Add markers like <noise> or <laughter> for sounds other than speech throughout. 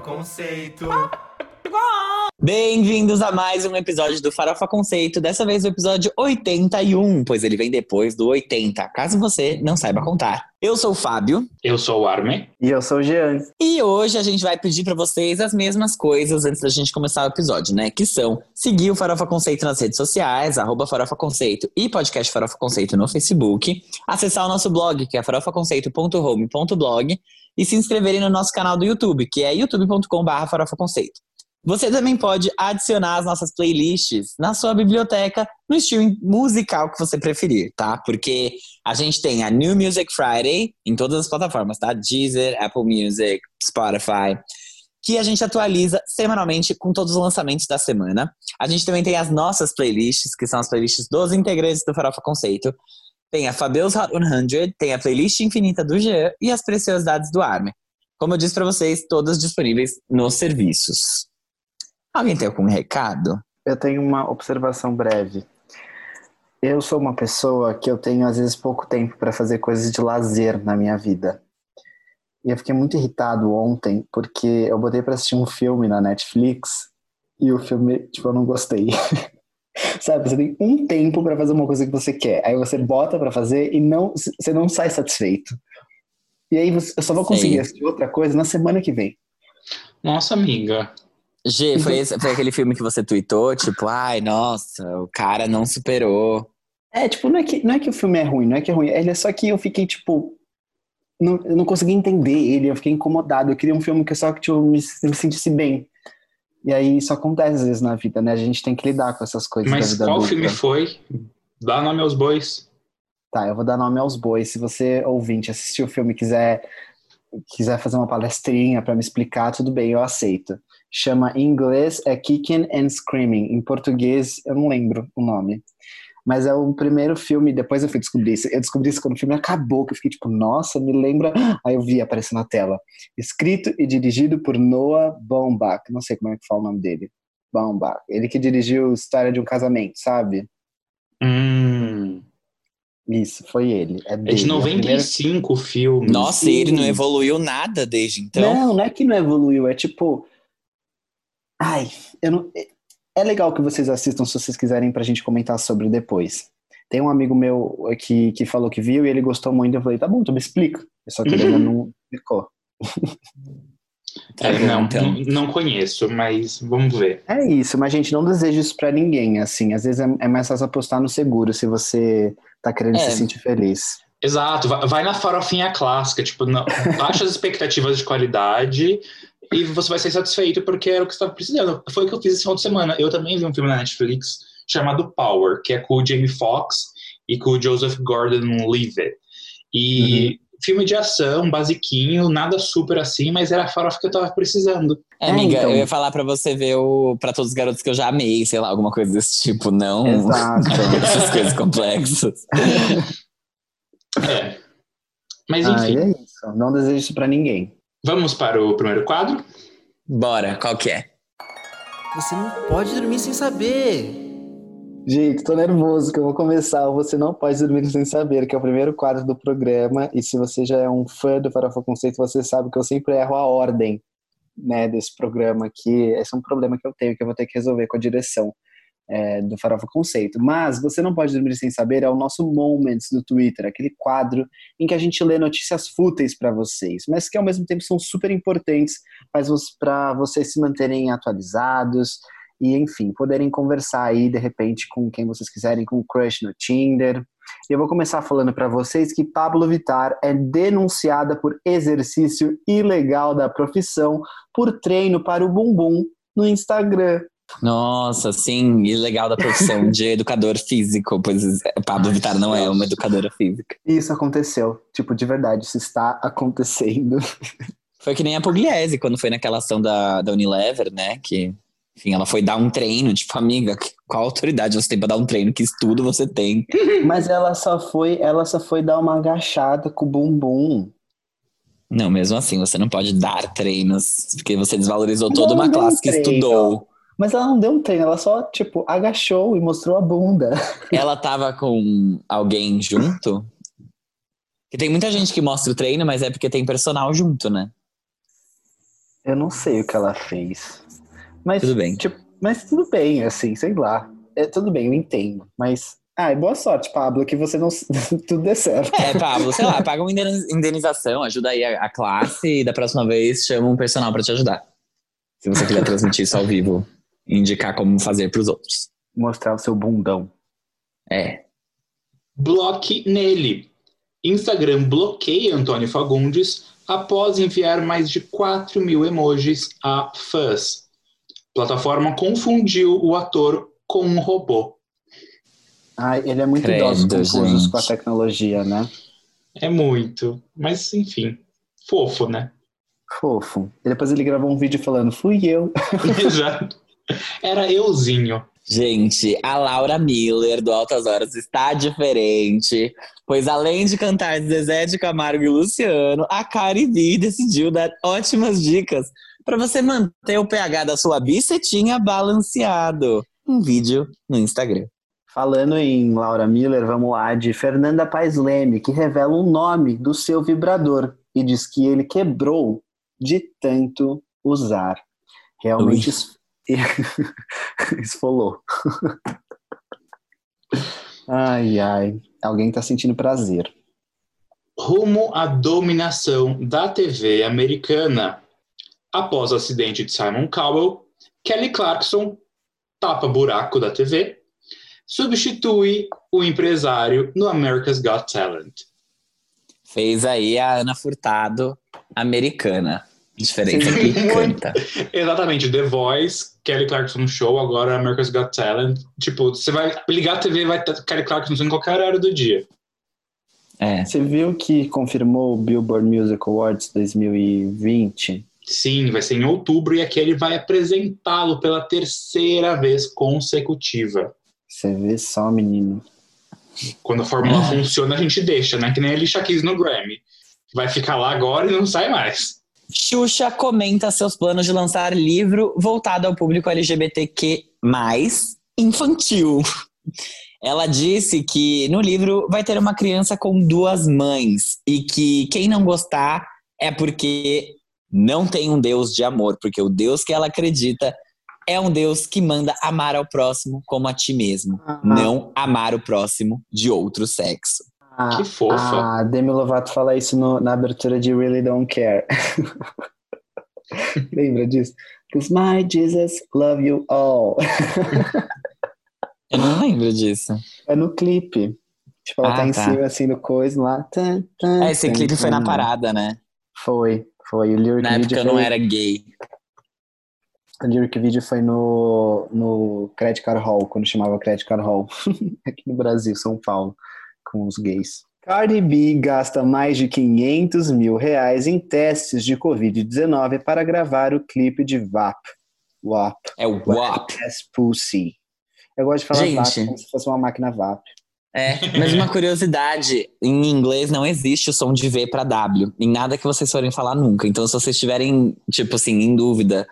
Conceito. Bem-vindos a mais um episódio do Farofa Conceito, dessa vez o episódio 81, pois ele vem depois do 80, caso você não saiba contar. Eu sou o Fábio. Eu sou o Armin. E eu sou o Jean. E hoje a gente vai pedir para vocês as mesmas coisas antes da gente começar o episódio, né? Que são seguir o Farofa Conceito nas redes sociais, arroba Farofa Conceito e podcast Farofa Conceito no Facebook, acessar o nosso blog, que é farofaconceito.home.blog, e se inscreverem no nosso canal do YouTube, que é youtube.com.br farofaconceito. Você também pode adicionar as nossas playlists na sua biblioteca no estilo musical que você preferir, tá? Porque a gente tem a New Music Friday em todas as plataformas, tá? Deezer, Apple Music, Spotify, que a gente atualiza semanalmente com todos os lançamentos da semana. A gente também tem as nossas playlists, que são as playlists dos integrantes do Farofa Conceito. Tem a Fabeus Hot 100, tem a playlist infinita do Jean e as preciosidades do Armin. Como eu disse para vocês, todas disponíveis nos serviços. Alguém tem algum recado? Eu tenho uma observação breve. Eu sou uma pessoa que eu tenho às vezes pouco tempo para fazer coisas de lazer na minha vida. E eu fiquei muito irritado ontem porque eu botei para assistir um filme na Netflix e o filme, tipo, eu não gostei. <laughs> <laughs> Sabe, você tem um tempo para fazer uma coisa que você quer. Aí você bota para fazer e não, você não sai satisfeito. E aí você, eu só vou conseguir Sim. assistir outra coisa na semana que vem. Nossa, amiga. G, foi, esse, foi aquele filme que você tweetou, tipo, ai, nossa, o cara não superou. É, tipo, não é, que, não é que o filme é ruim, não é que é ruim. Ele é só que eu fiquei, tipo. Não, eu não consegui entender ele, eu fiquei incomodado. Eu queria um filme que só que tipo, me, me sentisse bem. E aí isso acontece às vezes na vida, né? A gente tem que lidar com essas coisas. Mas qual adulta. filme foi? Dá nome aos bois. Tá, eu vou dar nome aos bois. Se você, ouvinte, assistir o filme e quiser, quiser fazer uma palestrinha para me explicar, tudo bem, eu aceito chama em inglês é Kicking and Screaming. Em português eu não lembro o nome. Mas é o primeiro filme, depois eu fui descobrir isso. Eu descobri isso quando o filme acabou, que eu fiquei tipo, nossa, me lembra. Aí eu vi aparecer na tela. Escrito e dirigido por Noah Baumbach. Não sei como é que fala o nome dele. Baumbach. Ele que dirigiu História de um Casamento, sabe? Hum. Isso, foi ele. É, dele. é de 95 o primeira... filme. Nossa, Sim. ele não evoluiu nada desde então. Não, não é que não evoluiu, é tipo Ai, eu não. É legal que vocês assistam se vocês quiserem pra gente comentar sobre depois. Tem um amigo meu que, que falou que viu e ele gostou muito. Eu falei, tá bom, tu me explica. Só que ele ainda não explicou. É, não, então. não conheço, mas vamos ver. É isso, mas gente, não desejo isso pra ninguém, assim. Às vezes é, é mais fácil apostar no seguro se você tá querendo é. se sentir feliz. Exato, vai na farofinha clássica, tipo, não, baixa as expectativas de qualidade, e você vai ser satisfeito porque era o que você estava precisando. Foi o que eu fiz esse final de semana. Eu também vi um filme na Netflix chamado Power, que é com o Jamie Foxx e com o Joseph Gordon-Levitt. E uhum. filme de ação, basiquinho, nada super assim, mas era a farofa que eu tava precisando. É, amiga, então... eu ia falar pra você ver o Pra Todos os Garotos que eu já amei, sei lá, alguma coisa desse tipo, não Exato. <laughs> essas coisas complexas. <laughs> é. Mas enfim. Ah, é isso. Não desejo isso pra ninguém. Vamos para o primeiro quadro? Bora, qual que é? Você não pode dormir sem saber. Gente, tô nervoso que eu vou começar. Você não pode dormir sem saber, que é o primeiro quadro do programa. E se você já é um fã do Farofa Conceito, você sabe que eu sempre erro a ordem né, desse programa aqui. Esse é um problema que eu tenho, que eu vou ter que resolver com a direção é, do Farofa Conceito. Mas Você Não Pode Dormir Sem Saber é o nosso Moments do Twitter, aquele quadro em que a gente lê notícias fúteis para vocês, mas que ao mesmo tempo são super importantes para vocês se manterem atualizados e, enfim, poderem conversar aí, de repente, com quem vocês quiserem, com o crush no Tinder. Eu vou começar falando para vocês que Pablo Vittar é denunciada por exercício ilegal da profissão por treino para o bumbum no Instagram. Nossa, sim, e legal da profissão de <laughs> educador físico, pois Pablo Vittar não é uma educadora física. Isso aconteceu, tipo, de verdade, isso está acontecendo. <laughs> Foi que nem a Pugliese, quando foi naquela ação da, da Unilever, né, que, enfim, ela foi dar um treino, tipo, amiga, qual autoridade você tem pra dar um treino? Que estudo você tem? <laughs> Mas ela só foi, ela só foi dar uma agachada com o bumbum. Não, mesmo assim, você não pode dar treinos, porque você desvalorizou toda uma classe que estudou. Mas ela não deu um treino, ela só, tipo, agachou e mostrou a bunda. <laughs> Ela tava com alguém junto? Que tem muita gente que mostra o treino, mas é porque tem personal junto, né? Eu não sei o que ela fez. Mas, Tudo bem. Tipo, mas tudo bem, assim, sei lá. É, tudo bem, eu entendo. Mas. Ai, boa sorte, Pablo, que você não. <laughs> tudo dê certo. É, Pablo, sei lá, paga uma indeniz- indenização, ajuda aí a, a classe e da próxima vez chama um personal pra te ajudar. Se você quiser transmitir isso ao vivo indicar como fazer pros outros. Mostrar o seu bundão. É. Bloque nele. Instagram bloqueia Antônio Fagundes após enviar mais de 4 mil emojis a fãs. Plataforma confundiu o ator com um robô. Ai, ele é muito Credo, idoso confusos com a tecnologia, né? É muito. Mas, enfim, fofo, né? Fofo. E depois ele gravou um vídeo falando, fui eu. <laughs> Exato. Era euzinho. Gente, a Laura Miller do Altas Horas está diferente, pois além de cantar Zezé de Camargo e Luciano, a Caribe decidiu dar ótimas dicas para você manter o pH da sua bicetinha balanceado. Um vídeo no Instagram. Falando em Laura Miller, vamos lá, de Fernanda Paes Leme, que revela o nome do seu vibrador e diz que ele quebrou de tanto usar. Realmente <laughs> es- esfolou. <laughs> ai, ai. Alguém tá sentindo prazer. Rumo à dominação da TV americana. Após o acidente de Simon Cowell, Kelly Clarkson tapa buraco da TV, substitui o empresário no America's Got Talent. Fez aí a Ana Furtado americana. Diferença Sim. que canta. Exatamente, The Voice, Kelly Clarkson no show, agora America's Got Talent. Tipo, você vai ligar a TV e vai ter Kelly Clarkson em qualquer horário do dia. É. Você viu que confirmou o Billboard Music Awards 2020? Sim, vai ser em outubro e aqui ele vai apresentá-lo pela terceira vez consecutiva. Você vê só, menino. Quando a fórmula funciona, a gente deixa, né? Que nem a Alicia Keys no Grammy. Vai ficar lá agora e não sai mais. Xuxa comenta seus planos de lançar livro voltado ao público LGBTQ+, infantil. Ela disse que no livro vai ter uma criança com duas mães e que quem não gostar é porque não tem um Deus de amor, porque o Deus que ela acredita é um Deus que manda amar ao próximo como a ti mesmo, Ah. não amar o próximo de outro sexo. A, Que fofa. A Demi Lovato fala isso no- na abertura de Really Don't Care. <laughs> Lembra disso? Because my Jesus love you all. Eu não lembro disso. É no clipe. Tipo, ela Ah, tá em tá. cima, assim, do coisa lá. É, esse clipe foi na parada, né? Foi, foi. O lyric Na época eu não foi, era gay. O lyric video foi no, no Credit Card Hall, quando chamava Credit Card Hall. <laughs> Aqui no Brasil, São Paulo, com os gays. Cardi B gasta mais de 500 mil reais em testes de Covid-19 para gravar o clipe de VAP. WAP. É o WAP. As Pussy. Eu gosto de falar Gente. VAP como se fosse uma máquina VAP. É, mas uma curiosidade, em inglês não existe o som de V para W, em nada que vocês forem falar nunca. Então, se vocês estiverem, tipo assim, em dúvida,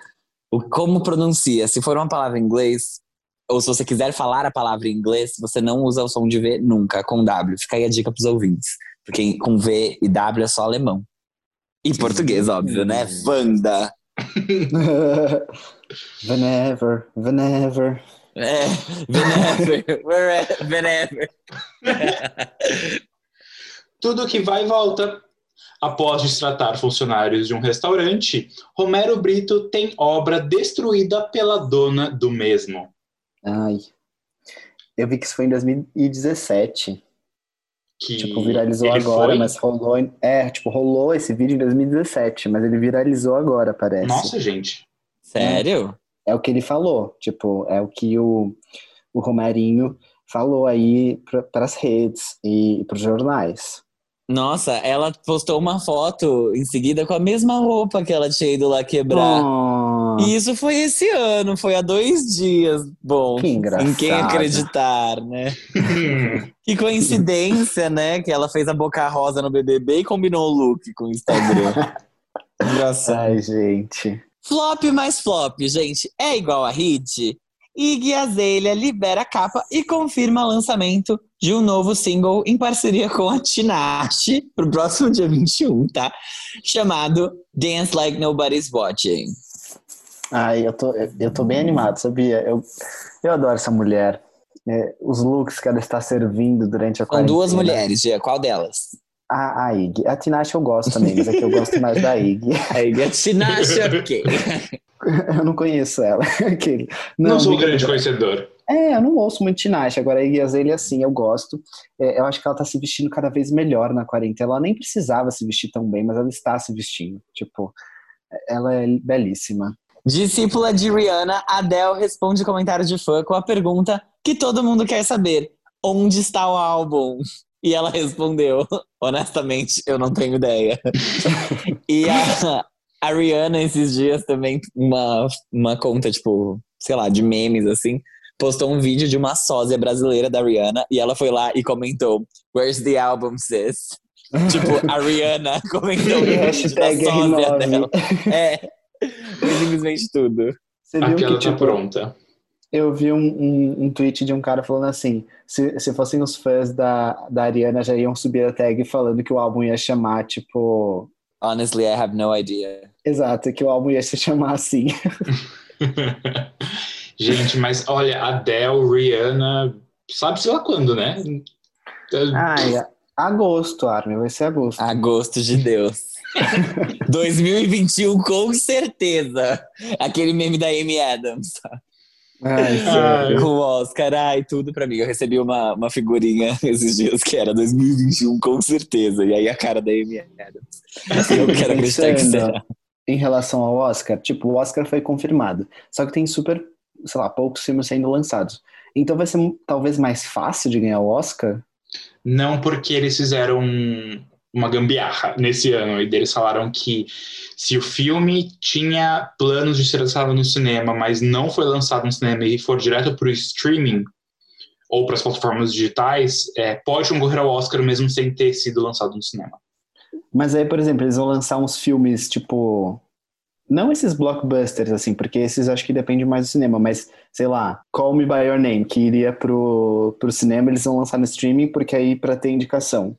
o, como pronuncia, se for uma palavra em inglês, ou se você quiser falar a palavra em inglês, você não usa o som de V nunca, com W. Fica aí a dica pros ouvintes. Porque com V e W é só alemão. E português, óbvio, né? Wanda. <laughs> whenever, whenever. É, whenever, <laughs> wherever, whenever. <laughs> Tudo que vai e volta. Após destratar funcionários de um restaurante, Romero Brito tem obra destruída pela dona do mesmo. Ai. Eu vi que isso foi em 2017. Que Tipo, viralizou agora, foi? mas rolou. em- É, tipo, rolou esse vídeo em 2017, mas ele viralizou agora, parece. Nossa, gente. Sério? É o que ele falou. Tipo, é o que o, o Romerinho falou aí para as redes e para os jornais. Nossa, ela postou uma foto em seguida com a mesma roupa que ela tinha ido lá quebrar. Oh, E isso foi esse ano, foi há dois dias. Bom, Que engraçado. em quem acreditar, né? <laughs> Que coincidência, né? Que ela fez a boca rosa no BBB e combinou o look com o Instagram. <laughs> Engraçado. Ai, gente. Flop mais flop, gente, é igual a hit? Iggy Azalea libera a capa e confirma o lançamento de um novo single em parceria com a Tinashe pro próximo dia 21, tá? Chamado Dance Like Nobody's Watching. Ai, eu tô, eu tô bem animado, sabia? Eu, eu adoro essa mulher. É, os looks que ela está servindo durante a Com quarentena. duas mulheres, Gia, qual delas? A, a Iggy. A Tinashe eu gosto também, mas é que eu gosto mais da Iggy. <laughs> A Iggy a Tinashe, ok. <laughs> Eu não conheço ela. <laughs> Aquele. Não, sou um grande conhecedor. É, eu não ouço muito Tinashe. Agora, a Iggy Azalea, assim, eu gosto. É, eu acho que ela tá se vestindo cada vez melhor na quarentena. Ela nem precisava se vestir tão bem, mas ela está se vestindo. Tipo, ela é belíssima. Discípula de Rihanna, Adele responde comentários de fã com a pergunta que todo mundo quer saber: onde está o álbum? E ela respondeu: honestamente, eu não tenho ideia. <laughs> e a, a Rihanna, esses dias, também, uma, uma conta, tipo, sei lá, de memes assim, postou um vídeo de uma sósia brasileira da Rihanna e ela foi lá e comentou: Where's the album, sis? <laughs> tipo, a Rihanna <laughs> comentou no vídeo da sósia R9. dela. É, foi simplesmente tudo. Você A viu piada que, tá tipo, pronta. eu vi um, um, um tweet de um cara falando assim: se, se fossem os fãs da, da Ariana, já iam subir a tag falando que o álbum ia chamar, tipo. Honestly, I have no idea. Exato, que o álbum ia se chamar assim. <laughs> Gente, mas olha, Adele, Rihanna, sabe-se lá quando, né? Ai, agosto, Armin, vai ser agosto. Agosto de Deus. <laughs> 2021, com certeza. Aquele meme da Amy Adams. Ai, <laughs> Ah, sério. Com o Oscar, ai, tudo pra mim. Eu recebi uma, uma figurinha <laughs> esses dias que era 2021, com certeza. E aí a cara da Amy Adams. Eu quero acreditar que será. Em relação ao Oscar, tipo, o Oscar foi confirmado. Só que tem super, sei lá, poucos filmes sendo lançados. Então vai ser talvez mais fácil de ganhar o Oscar? Não porque eles fizeram uma gambiarra nesse ano e eles falaram que se o filme tinha planos de ser lançado no cinema, mas não foi lançado no cinema e for direto para o streaming ou para as plataformas digitais, é, pode concorrer ao Oscar mesmo sem ter sido lançado no cinema. Mas aí, por exemplo, eles vão lançar uns filmes, tipo. Não esses blockbusters, assim, porque esses acho que depende mais do cinema, mas, sei lá, Call Me By Your Name, que iria pro, pro cinema, eles vão lançar no streaming, porque aí pra ter indicação.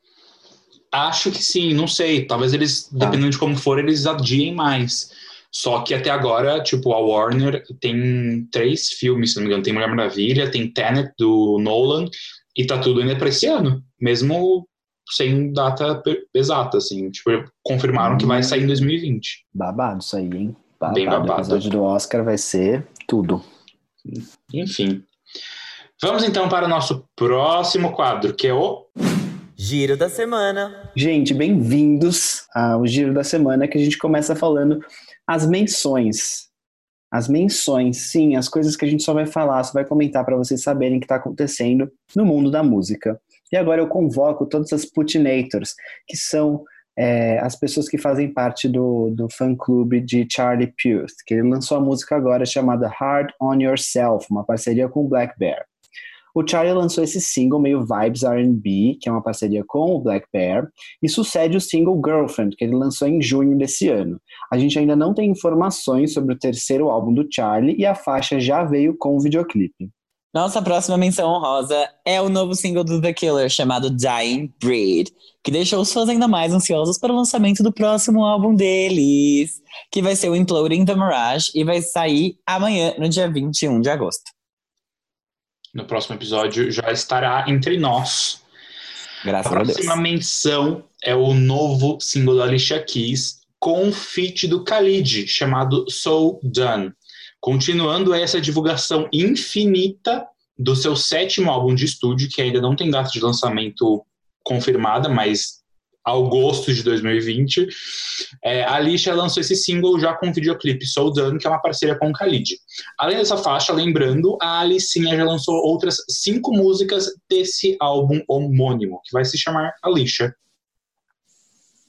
Acho que sim, não sei. Talvez eles, Tá. dependendo de como for, eles adiem mais. Só que até agora, tipo, a Warner tem três filmes, se não me engano. Tem Mulher Maravilha, tem Tenet, do Nolan, e tá tudo ainda pra esse ano. Mesmo sem data exata, assim. Tipo, confirmaram que vai sair em 2020. Babado isso aí, hein? Babado. Bem babado. O episódio do Oscar vai ser tudo. Enfim. Vamos então para o nosso próximo quadro, que é o... Giro da semana. Gente, bem-vindos ao Giro da Semana, que a gente começa falando as menções. As menções, sim, as coisas que a gente só vai falar, só vai comentar para vocês saberem o que está acontecendo no mundo da música. E agora eu convoco todas as Putinators, que são é, as pessoas que fazem parte do, do fã-clube de Charlie Puth, que ele lançou a música agora chamada Hard On Yourself, uma parceria com Black Bear. O Charlie lançou esse single meio vibes R&B, que é uma parceria com o Black Bear, e sucede o single Girlfriend, que ele lançou em junho desse ano. A gente ainda não tem informações sobre o terceiro álbum do Charlie e a faixa já veio com o videoclipe. Nossa próxima menção honrosa é o novo single do The Killer, chamado Dying Breed, que deixou os fãs ainda mais ansiosos para o lançamento do próximo álbum deles, que vai ser o Imploding the Mirage e vai sair amanhã, no dia 21 de agosto. No próximo episódio já estará entre nós. A Graças a Deus. próxima menção é o novo single da Alicia Keys com um feat do Khalid, chamado So Done. Continuando essa divulgação infinita do seu sétimo álbum de estúdio, que ainda não tem data de lançamento confirmada, mas ao gosto de 2020. É, a Alicia lançou esse single já com o videoclipe So Done, que é uma parceria com o Khalid. Além dessa faixa, lembrando, a Alicinha já lançou outras cinco músicas desse álbum homônimo, que vai se chamar Alicia.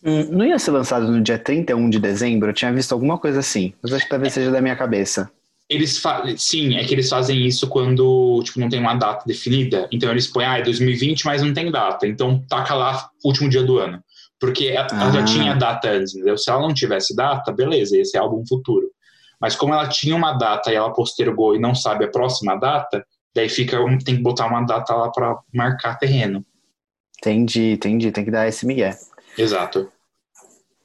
Hum, não ia ser lançado no dia 31 de dezembro? Eu tinha visto alguma coisa assim, mas acho que talvez seja da minha cabeça. Eles fa- Sim, é que eles fazem isso quando tipo, não tem uma data definida. Então eles põem, ah, é 2020, mas não tem data. Então taca lá último dia do ano. Porque ela Ah. já tinha data antes, entendeu? Se ela não tivesse data, beleza, esse é álbum futuro. Mas como ela tinha uma data e ela postergou e não sabe a próxima data, daí fica tem que botar uma data lá para marcar terreno. Entendi, entendi. Tem que dar esse migué. Exato.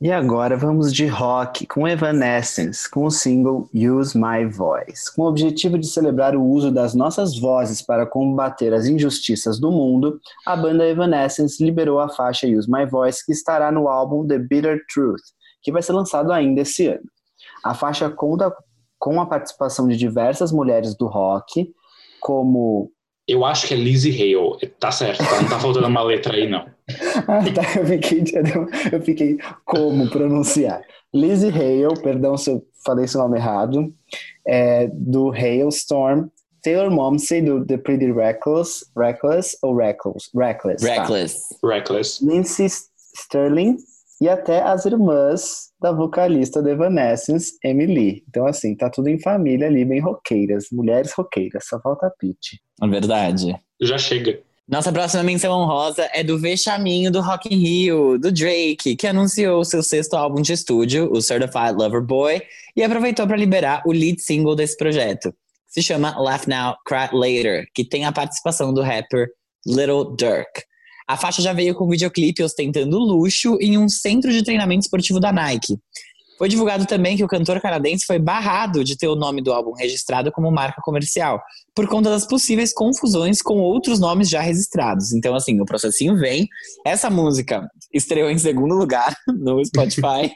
E agora vamos de rock com Evanescence, com o single Use My Voice. Com o objetivo de celebrar o uso das nossas vozes para combater as injustiças do mundo, a banda Evanescence liberou a faixa Use My Voice, que estará no álbum The Bitter Truth, que vai ser lançado ainda esse ano. A faixa conta com a participação de diversas mulheres do rock, como eu acho que é Lizzie Hale. Tá certo, tá? não tá faltando uma letra aí, não. Ah, tá. Eu fiquei, <laughs> eu fiquei como pronunciar. Lizzie Hale, perdão se eu falei seu nome errado, é, do Hailstorm. Taylor Momsey, do The Pretty Reckless, Reckless ou Reckless? Reckless. Reckless. Tá. Reckless. Lindsay Sterling e até as irmãs da vocalista de Evanescence, Emily. Então, assim, tá tudo em família ali, bem roqueiras, mulheres roqueiras, só falta a Pete. É verdade. Já chega. Nossa próxima menção honrosa é do Vexaminho do Rock in Rio, do Drake, que anunciou seu sexto álbum de estúdio, o Certified Lover Boy, e aproveitou para liberar o lead single desse projeto. Se chama Laugh Now, Cry Later, que tem a participação do rapper Little Dirk. A faixa já veio com videoclipe ostentando luxo em um centro de treinamento esportivo da Nike. Foi divulgado também que o cantor canadense foi barrado de ter o nome do álbum registrado como marca comercial, por conta das possíveis confusões com outros nomes já registrados. Então, assim, o processinho vem. Essa música estreou em segundo lugar <laughs> no Spotify.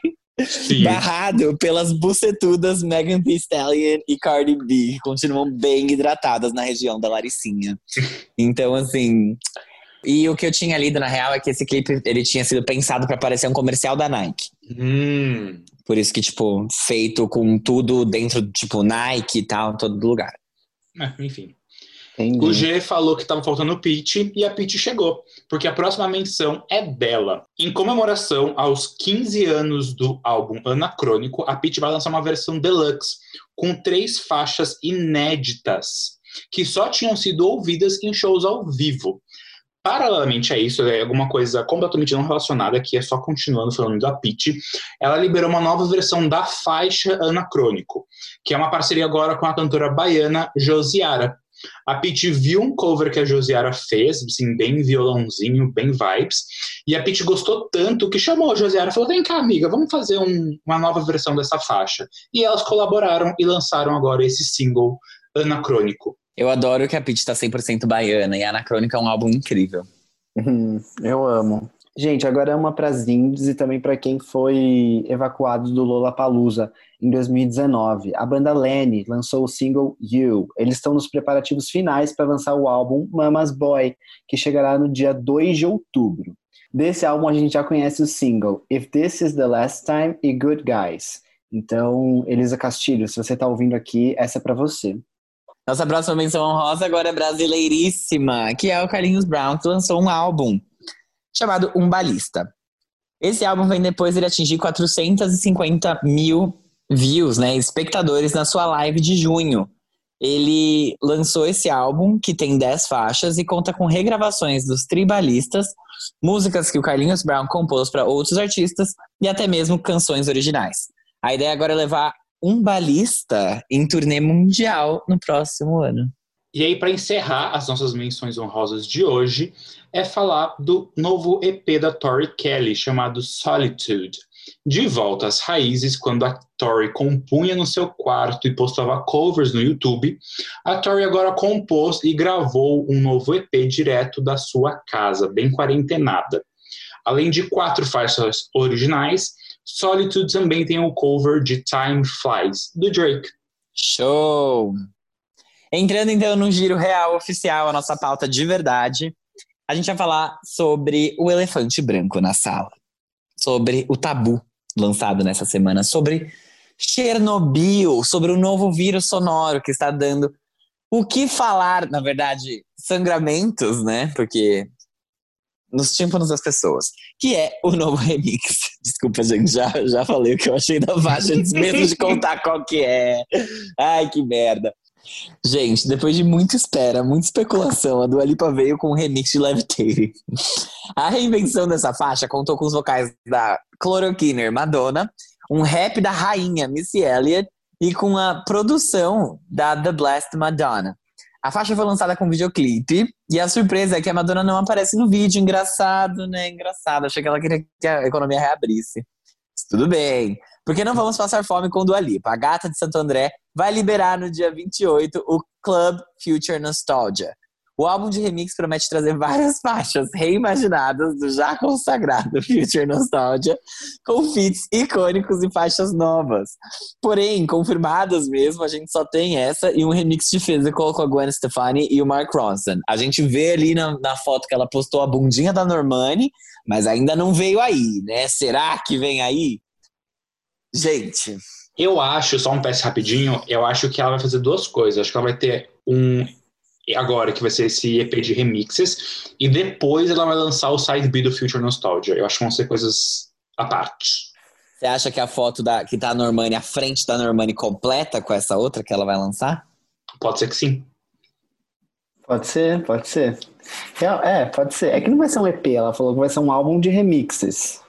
Barrado pelas bucetudas Megan Thee Stallion e Cardi B, que continuam bem hidratadas na região da Laricinha. Então, assim, e o que eu tinha lido na real é que esse clipe ele tinha sido pensado para parecer um comercial da Nike. Hum. Por isso que, tipo, feito com tudo dentro, tipo, Nike e tal, todo lugar. É, enfim. Entendi. O G falou que estava faltando o Pete e a Pete chegou, porque a próxima menção é dela. Em comemoração aos 15 anos do álbum Anacrônico, a Pete vai lançar uma versão deluxe com três faixas inéditas que só tinham sido ouvidas em shows ao vivo. Paralelamente a isso, é alguma coisa completamente não relacionada, que é só continuando falando da Pitty, ela liberou uma nova versão da faixa Anacrônico, que é uma parceria agora com a cantora baiana Josiara. A Pitty viu um cover que a Josiara fez, assim, bem violãozinho, bem vibes, e a Pitty gostou tanto que chamou a Josiara e falou: vem cá, amiga, vamos fazer um, uma nova versão dessa faixa. E elas colaboraram e lançaram agora esse single Anacrônico. Eu adoro que a Pitty tá 100% baiana e a Anacrônica é um álbum incrível. Uhum, eu amo. Gente, agora é uma para as indies e também para quem foi evacuado do Lollapalooza em 2019. A banda Lenny lançou o single You. Eles estão nos preparativos finais para lançar o álbum Mama's Boy, que chegará no dia 2 de outubro. Desse álbum a gente já conhece o single If This Is the Last Time e Good Guys. Então, Elisa Castilho, se você está ouvindo aqui, essa é para você. Nossa próxima menção honrosa agora é brasileiríssima, que é o Carlinhos Brown, que lançou um álbum chamado Um Balista. Esse álbum vem depois ele atingir 450 mil views, né, espectadores na sua live de junho. Ele lançou esse álbum, que tem 10 faixas, e conta com regravações dos tribalistas, músicas que o Carlinhos Brown compôs para outros artistas e até mesmo canções originais. A ideia agora é levar um balista em turnê mundial no próximo ano. E aí, para encerrar as nossas menções honrosas de hoje, é falar do novo EP da Tori Kelly, chamado Solitude. De volta às raízes, quando a Tori compunha no seu quarto e postava covers no YouTube, a Tori agora compôs e gravou um novo EP direto da sua casa, bem quarentenada. Além de quatro faixas originais, Solitude também tem o cover de Time Flies, do Drake. Show! Entrando então no giro real oficial, a nossa pauta de verdade, a gente vai falar sobre o elefante branco na sala, sobre o tabu lançado nessa semana, sobre Chernobyl, sobre o novo vírus sonoro que está dando o que falar, na verdade, sangramentos, né? Porque nos tímpanos das pessoas, que é o novo <laughs> remix. Desculpa, gente, já, já falei o que eu achei da faixa, mesmo de contar qual que é. Ai, que merda. Gente, depois de muita espera, muita especulação, a Dua Lipa veio com um remix de Levitating. A reinvenção dessa faixa contou com os vocais da Chloroquiner Madonna, um rap da rainha Missy Elliott e com a produção da The Blessed Madonna. A faixa foi lançada com videoclipe e a surpresa é que a Madonna não aparece no vídeo. Engraçado, né? Engraçado. Achei que ela queria que a economia reabrisse. Tudo bem. Porque não vamos passar fome com Dua Lipa. A gata de Santo André vai liberar no dia 28 o Club Future Nostalgia. O álbum de remix promete trazer várias <laughs> faixas reimaginadas do já consagrado <laughs> Future Nostalgia, com feats icônicos e faixas novas. Porém, confirmadas mesmo, a gente só tem essa e um remix de Physical com a Gwen Stefani e o Mark Ronson. A gente vê ali na, na foto que ela postou a bundinha da Normani, mas ainda não veio aí, né? Será que vem aí? Gente, Eu acho, só um PS rapidinho, eu acho que ela vai fazer duas coisas. Acho que ela vai ter um. Agora, que vai ser esse EP de remixes, e depois ela vai lançar o side B do Future Nostalgia. Eu acho que vão ser coisas à parte. você acha que a foto da, que tá a Normani, a frente da Normani completa com essa outra que ela vai lançar? Pode ser que sim. Pode ser, pode ser. Real- É, pode ser. É que não vai ser um EP, ela falou que vai ser um álbum de remixes.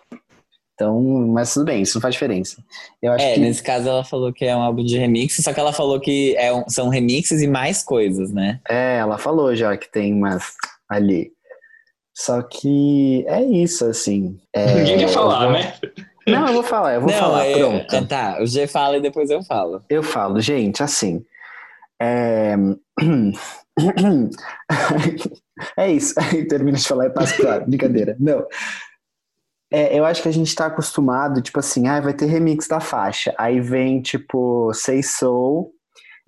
Então, mas tudo bem, isso não faz diferença. Eu acho É, que nesse caso ela falou que é um álbum de remix, só que ela falou que é um- são remixes e mais coisas, né? é, ela falou já que tem umas ali. Só que é isso, assim. É, <laughs> Ninguém quer falar, eu vou- né? Não, eu vou falar, eu vou Não, falar, é- pronto. é, tá, o G fala e depois eu falo. Eu falo, gente, assim. É, <clears throat> é isso. <laughs> Aí termina de falar e passa pra brincadeira. Não. É, eu acho que a gente tá acostumado, tipo assim, ah, vai ter remix da faixa. Aí vem, tipo, Say Soul,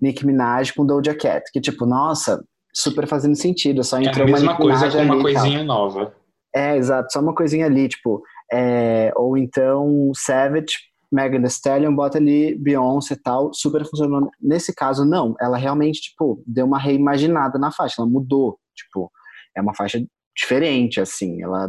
Nicki Minaj com Doja Cat. Que, tipo, nossa, super fazendo sentido. Só É entrou a mesma uma coisa Minaj com uma coisinha nova. É, exato, só uma coisinha ali, tipo, é, ou então Savage, Megan Thee Stallion, bota ali Beyoncé e tal, super funcionou. Nesse caso, não, ela realmente, tipo, deu uma reimaginada na faixa, ela mudou, tipo, é uma faixa diferente, assim, ela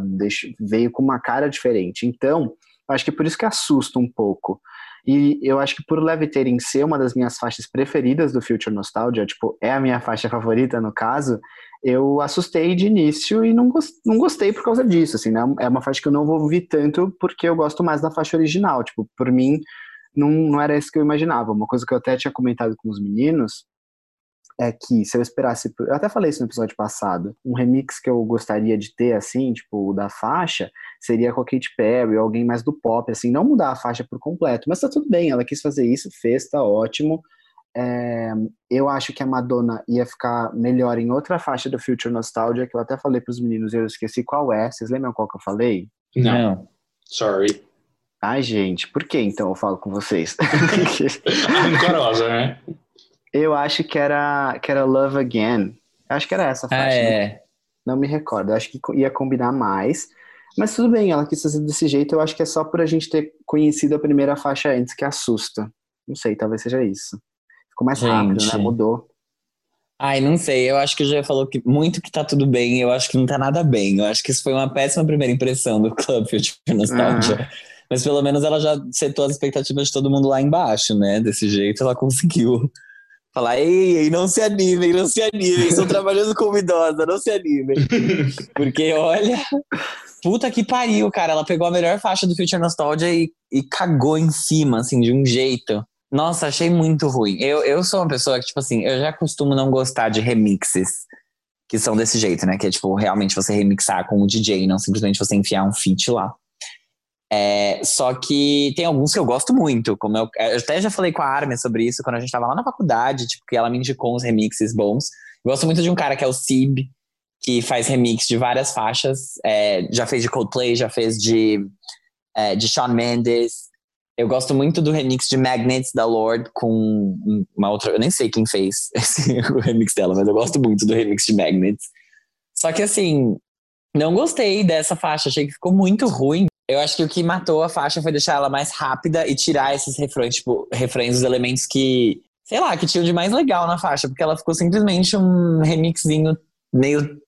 veio com uma cara diferente. Então, acho que por isso que assusta um pouco. E eu acho que por Levitating ser uma das minhas faixas preferidas do Future Nostalgia, tipo, é a minha faixa favorita no caso, eu assustei de início e não, gos- não gostei por causa disso, assim, né? É uma faixa que eu não vou ouvir tanto porque eu gosto mais da faixa original, tipo, por mim não, não era isso que eu imaginava. Uma coisa que eu até tinha comentado com os meninos é que se eu esperasse, por- eu até falei isso no episódio passado, um remix que eu gostaria de ter, assim, tipo, o da faixa, seria com a Katy Perry, ou alguém mais do pop, assim, não mudar a faixa por completo, mas tá tudo bem, ela quis fazer isso, fez, tá ótimo. É, eu acho que a Madonna ia ficar melhor em outra faixa do Future Nostalgia, que eu até falei pros meninos, eu esqueci qual é, vocês lembram qual que eu falei? Não, sorry. Ai, gente, por que então eu falo com vocês? <laughs> <laughs> Rancorosa, né? Eu acho que era, que era Love Again. Acho que era essa Ah, faixa. não- é. Não me recordo. Eu acho que ia combinar mais. Mas tudo bem, ela quis fazer desse jeito. Eu acho que é só por a gente ter conhecido a primeira faixa antes que assusta. Não sei, talvez seja isso. Ficou mais rápido, Gente. né? Mudou. Ai, não sei. Eu acho que o G falou que muito que tá tudo bem. Eu acho que não tá nada bem. Eu acho que isso foi uma péssima primeira impressão do Club Future <laughs> Nostalgia. Mas pelo menos ela já setou as expectativas de todo mundo lá embaixo, né? Desse jeito ela conseguiu falar: ei, ei, não se animem, não se animem. Estou trabalhando como idosa, não se animem. <laughs> Porque olha. Puta que pariu, cara. Ela pegou a melhor faixa do Future Nostalgia e, e cagou em cima, assim, de um jeito. Nossa, achei muito ruim. Eu, eu sou uma pessoa que, tipo assim, eu já costumo não gostar de remixes que são desse jeito, né? Que é, tipo, realmente você remixar com o DJ, não simplesmente você enfiar um feat lá. É, só que tem alguns que eu gosto muito, como eu, eu até já falei com a Armin sobre isso quando a gente tava lá na faculdade, tipo, que ela me indicou uns remixes bons. Eu gosto muito de um cara que é o Sib, que faz remix de várias faixas. é, já fez de Coldplay, já fez de, é, de Shawn Mendes. Eu gosto muito do remix de Magnets da Lord com uma outra. Eu nem sei quem fez <laughs> esse, o remix dela, mas eu gosto muito do remix de Magnets. Só que assim, não gostei dessa faixa, achei que ficou muito ruim. Eu acho que o que matou a faixa foi deixar ela mais rápida e tirar esses refrões, tipo, refrões dos elementos que, sei lá, que tinham de mais legal na faixa, porque ela ficou simplesmente um remixinho meio,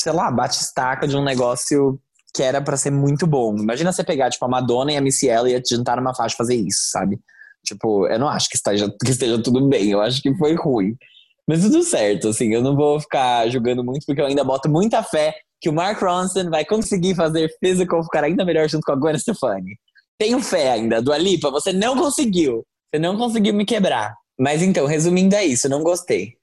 sei lá, bate-estaca de um negócio que era pra ser muito bom. Imagina você pegar, tipo, a Madonna e a Missy Elliott juntar numa faixa fazer isso, sabe? Tipo, eu não acho que esteja, <laughs> que esteja tudo bem, eu acho que foi ruim. Mas tudo certo, assim, eu não vou ficar julgando muito, porque eu ainda boto muita fé que o Mark Ronson vai conseguir fazer Physical ficar ainda melhor junto com a Gwen Stefani. Tenho fé ainda. Do Alipa, você não conseguiu. Você não conseguiu me quebrar. Mas então, resumindo é isso, não gostei.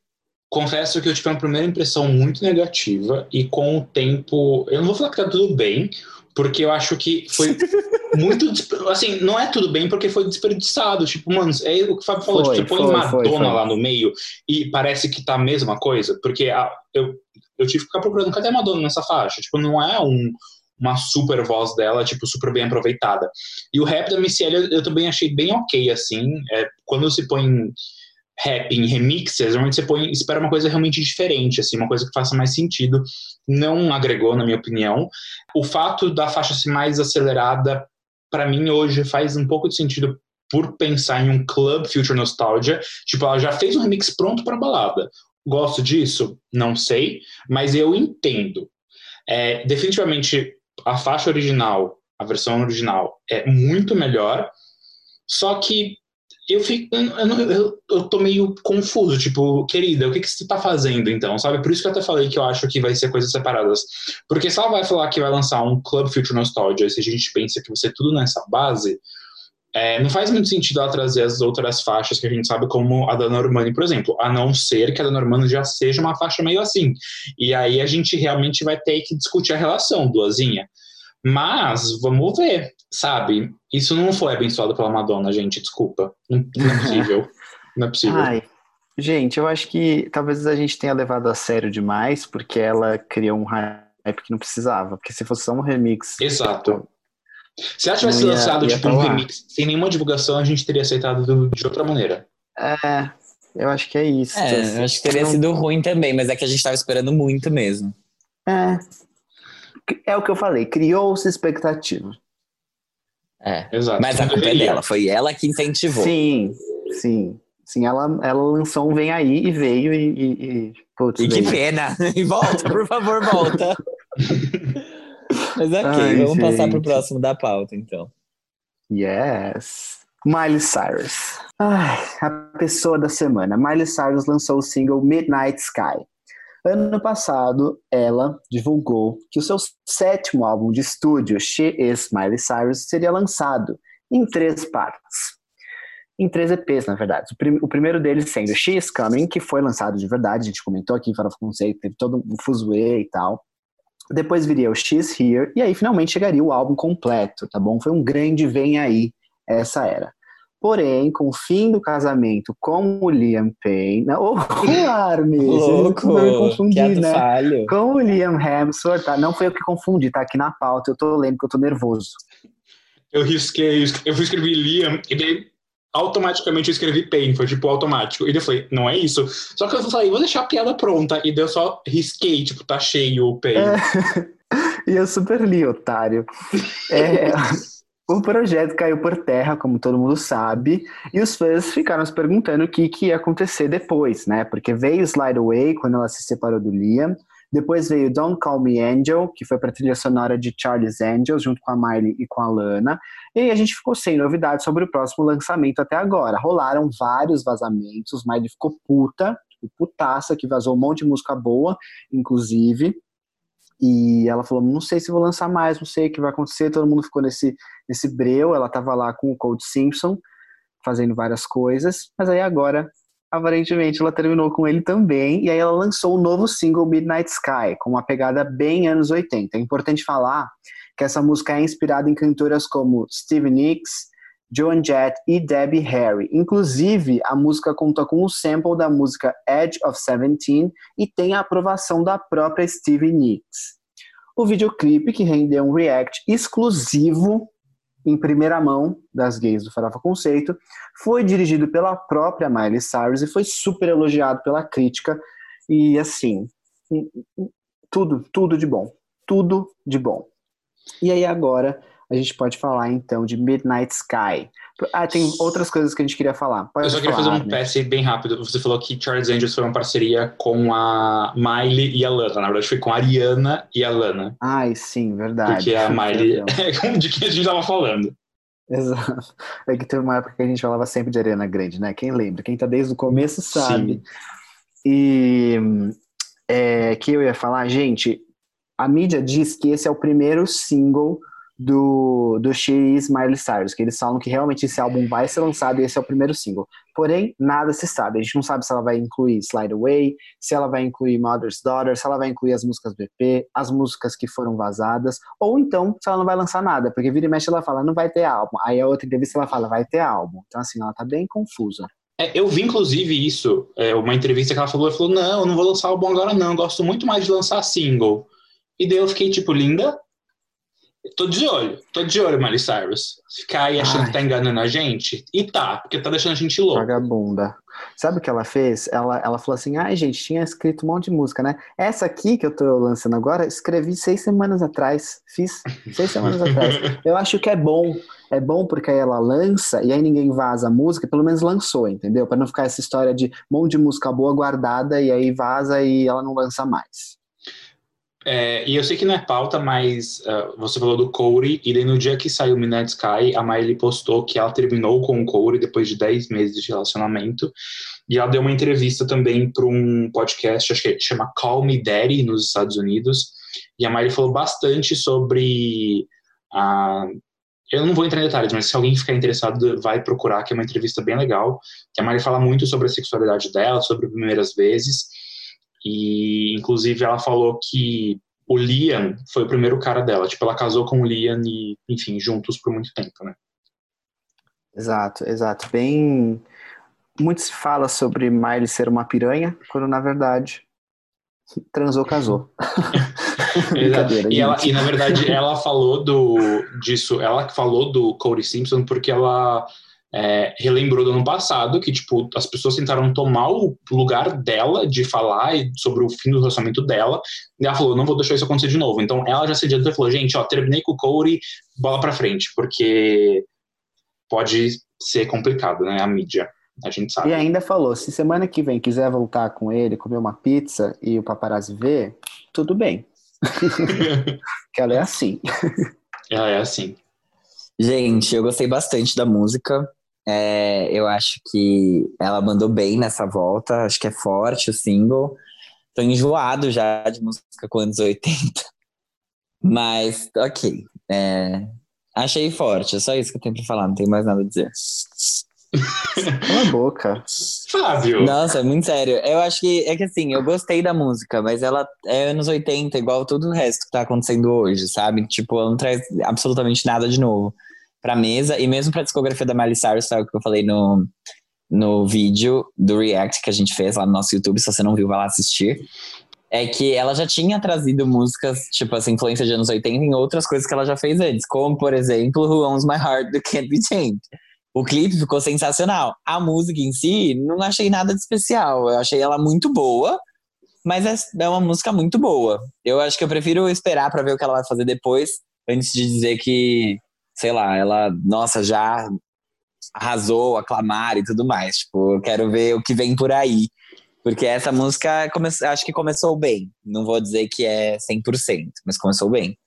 Confesso que eu tive uma primeira impressão muito negativa e com o tempo. Eu não vou falar que tá tudo bem, porque eu acho que foi <laughs> muito. Assim, não é tudo bem porque foi desperdiçado. Tipo, mano, é o que o Fábio falou. Foi, tipo, você põe Madonna foi, foi. lá no meio e parece que tá a mesma coisa. Porque a- eu, eu tive que ficar procurando cadê a Madonna nessa faixa. Tipo, não é um, uma super voz dela, tipo, super bem aproveitada. E o rap da Missy Elliott eu também achei bem ok, assim. É, quando se põe rap em remixes, normalmente você põe, espera uma coisa realmente diferente, assim, uma coisa que faça mais sentido. Não agregou, na minha opinião. O fato da faixa ser mais acelerada, para mim, hoje faz um pouco de sentido por pensar em um Club Future Nostalgia. Tipo, ela já fez um remix pronto para balada. Gosto disso? Não sei, mas eu entendo. É, definitivamente, a faixa original, a versão original, é muito melhor. Só que eu fico. Eu, eu, eu tô meio confuso, tipo, querida, o que, que você tá fazendo então? Sabe? Por isso que eu até falei que eu acho que vai ser coisas separadas. Porque se ela vai falar que vai lançar um Club Future Nostalgia, se a gente pensa que vai ser tudo nessa base, é, não faz muito sentido ela trazer as outras faixas que a gente sabe, como a da Normani, por exemplo, a não ser que a da Normani já seja uma faixa meio assim. E aí a gente realmente vai ter que discutir a relação, duasinha. Mas vamos ver, sabe? Isso não foi abençoado pela Madonna, gente, desculpa. Não, não é possível. Não é possível. Ai, gente, eu acho que talvez a gente tenha levado a sério demais, porque ela criou um hype que não precisava. Porque se fosse só um remix. Exato. Se ela tivesse ia- lançado ia tipo um remix sem nenhuma divulgação, a gente teria aceitado do- de outra maneira. É, eu acho que é isso. É, assim. eu acho que teria Não- sido ruim também, mas é que a gente tava esperando muito mesmo. É. É o que eu falei, criou-se expectativa. É. Exato. Mas a culpa é dela, foi ela que incentivou. Sim, sim. Sim, ela, ela lançou um Vem Aí e veio e. e, e putz, E que pena! E <laughs> volta, por favor, volta. <laughs> Mas ok, Ai, vamos passar gente. pro próximo da pauta, então. Yes. Miley Cyrus. Ai, a pessoa da semana. Miley Cyrus lançou o single Midnight Sky. Ano passado, ela divulgou que o seu sétimo álbum de estúdio, She Is Miley Cyrus, seria lançado em três partes. Em três EPs, na verdade. O, prim- o primeiro deles sendo She Is Coming, que foi lançado de verdade, a gente comentou aqui em Conceito, teve todo um fuzuê e tal. Depois viria o She's Here, e aí finalmente chegaria o álbum completo, tá bom? Foi um grande vem aí, essa era. Porém, com o fim do casamento com o Liam Payne. Ô, <laughs> Armin! Louco! Não me que confundi, né? falho. Com o Liam Hemsworth, tá? Não foi eu que confundi, tá aqui na pauta. Eu tô lendo que eu tô nervoso. Eu risquei, eu fui escrever Liam e daí automaticamente eu escrevi Pain, foi tipo automático. E eu falei, não é isso. Só que eu falei, vou deixar a piada pronta. E eu só risquei, tipo, tá cheio o Pain. É. <laughs> E eu super li, otário. É, <laughs> o projeto caiu por terra, como todo mundo sabe, e os fãs ficaram se perguntando o que, que ia acontecer depois, né? Porque veio Slide Away, quando ela se separou do Liam, depois veio Don't Call Me Angel, que foi para trilha sonora de Charlie's Angels, junto com a Miley e com a Lana, e aí a gente ficou sem novidades sobre o próximo lançamento até agora. Rolaram vários vazamentos, Miley ficou puta, tipo, putaça, que vazou um monte de música boa, inclusive, e ela falou: não sei se vou lançar mais, não sei o que vai acontecer. Todo mundo ficou nesse, nesse breu. Ela tava lá com o Cold Simpson, fazendo várias coisas. Mas aí agora, aparentemente, ela terminou com ele também. E aí ela lançou o novo single Midnight Sky, com uma pegada bem anos 80. É importante falar que essa música é inspirada em cantoras como Stevie Nicks, Joan Jett e Debbie Harry. Inclusive, a música conta com o sample da música Edge of Seventeen e tem a aprovação da própria Stevie Nicks. O videoclipe, que rendeu um react exclusivo em primeira mão das gays do Farofa Conceito, foi dirigido pela própria Miley Cyrus e foi super elogiado pela crítica. E assim, tudo, tudo de bom. Tudo de bom. E aí agora a gente pode falar então de Midnight Sky. Ah, tem outras coisas que a gente queria falar. Pode Eu só queria falar, fazer um. PS bem rápido. Você falou que Charles Angels foi uma parceria com a Miley e a Lana. Na verdade, foi com a Ariana e a Lana. Ai, sim, verdade. Porque a <laughs> Miley é de quem a gente tava falando. Exato. É que teve uma época que a gente falava sempre de Ariana Grande, né? Quem lembra? Quem tá desde o começo sabe. Sim. E é, que eu ia falar, gente, a mídia diz que esse é o primeiro single do, do X Miley Cyrus, que eles falam que realmente esse álbum vai ser lançado e esse é o primeiro single. Porém, nada se sabe. A gente não sabe se ela vai incluir Slide Away, se ela vai incluir Mother's Daughter, se ela vai incluir as músicas do EP, as músicas que foram vazadas, ou então se ela não vai lançar nada, porque vira e mexe ela fala, não vai ter álbum. Aí a outra entrevista ela fala, vai ter álbum. Então, assim, ela tá bem confusa. É, eu vi, inclusive, isso, é, uma entrevista que ela falou, ela falou, não, eu não vou lançar álbum agora não, gosto muito mais de lançar single. E daí eu fiquei tipo, linda, Tô de olho, tô de olho, Miley Cyrus. Ficar aí achando Ai. que tá enganando a gente. E tá, porque tá deixando a gente louco. Vagabunda. Sabe o que ela fez? Ela, ela falou assim: ai, gente, tinha escrito um monte de música, né? Essa aqui que eu tô lançando agora, escrevi seis semanas atrás. Fiz seis semanas atrás. <laughs> Eu acho que é bom. É bom porque aí ela lança e aí ninguém vaza a música, pelo menos lançou, entendeu? Para não ficar essa história de um monte de música boa guardada e aí vaza e ela não lança mais. É, e eu sei que não é pauta, mas uh, você falou do Corey, e daí no dia que saiu Midnight Sky, a Miley postou que ela terminou com o Corey depois de 10 meses de relacionamento. E ela deu uma entrevista também para um podcast, acho que chama Call Me Daddy, nos Estados Unidos. E a Miley falou bastante sobre a. Eu não vou entrar em detalhes, mas se alguém ficar interessado, vai procurar, que é uma entrevista bem legal. Que a Miley fala muito sobre a sexualidade dela, sobre primeiras vezes. E, inclusive, ela falou que o Liam foi o primeiro cara dela. Tipo, ela casou com o Liam e, enfim, juntos por muito tempo, né? Exato, exato. Bem. Muito se fala sobre Miley ser uma piranha, quando na verdade transou, casou. <laughs> Exato. E, ela, e na verdade ela falou do disso, ela falou do Cody Simpson porque ela é, relembrou do ano passado que, tipo, as pessoas tentaram tomar o lugar dela de falar sobre o fim do relacionamento dela, e ela falou, não vou deixar isso acontecer de novo. Então, ela já se adiantou e falou, gente, ó, terminei com o Corey, bola pra frente, porque pode ser complicado, né, a mídia. A gente sabe. E ainda falou, se semana que vem quiser voltar com ele, comer uma pizza e o paparazzi ver, tudo bem. <laughs> que ela é assim. Ela é assim. Gente, eu gostei bastante da música. É, eu acho que ela mandou bem nessa volta, acho que é forte o single. Tô enjoado já de música com anos 80. <laughs> Mas, ok. É, achei forte, é só isso que eu tenho pra falar, não tenho mais nada a dizer. <laughs> Cala a boca. Fábio. Nossa, muito sério. Eu acho que é que assim, eu gostei da música, mas ela é anos 80, igual todo o resto que tá acontecendo hoje, sabe? Tipo, ela não traz absolutamente nada de novo pra mesa, e mesmo pra discografia da Miley Cyrus, sabe o que eu falei no, no vídeo do React que a gente fez lá no nosso YouTube, se você não viu, vai lá assistir. É que ela já tinha trazido músicas, tipo, essa influência de anos 80 em outras coisas que ela já fez antes, como, por exemplo, Who Owns My Heart do Can't Be Chained. O clipe ficou sensacional. A música em si, não achei nada de especial. Eu achei ela muito boa, mas é, é uma música muito boa. Eu acho que eu prefiro esperar para ver o que ela vai fazer depois, antes de dizer que sei lá, ela, nossa, já arrasou, aclamar e tudo mais. Tipo, eu quero ver o que vem por aí. Porque essa música come... acho que começou bem. Não vou dizer que é 100%, mas começou bem.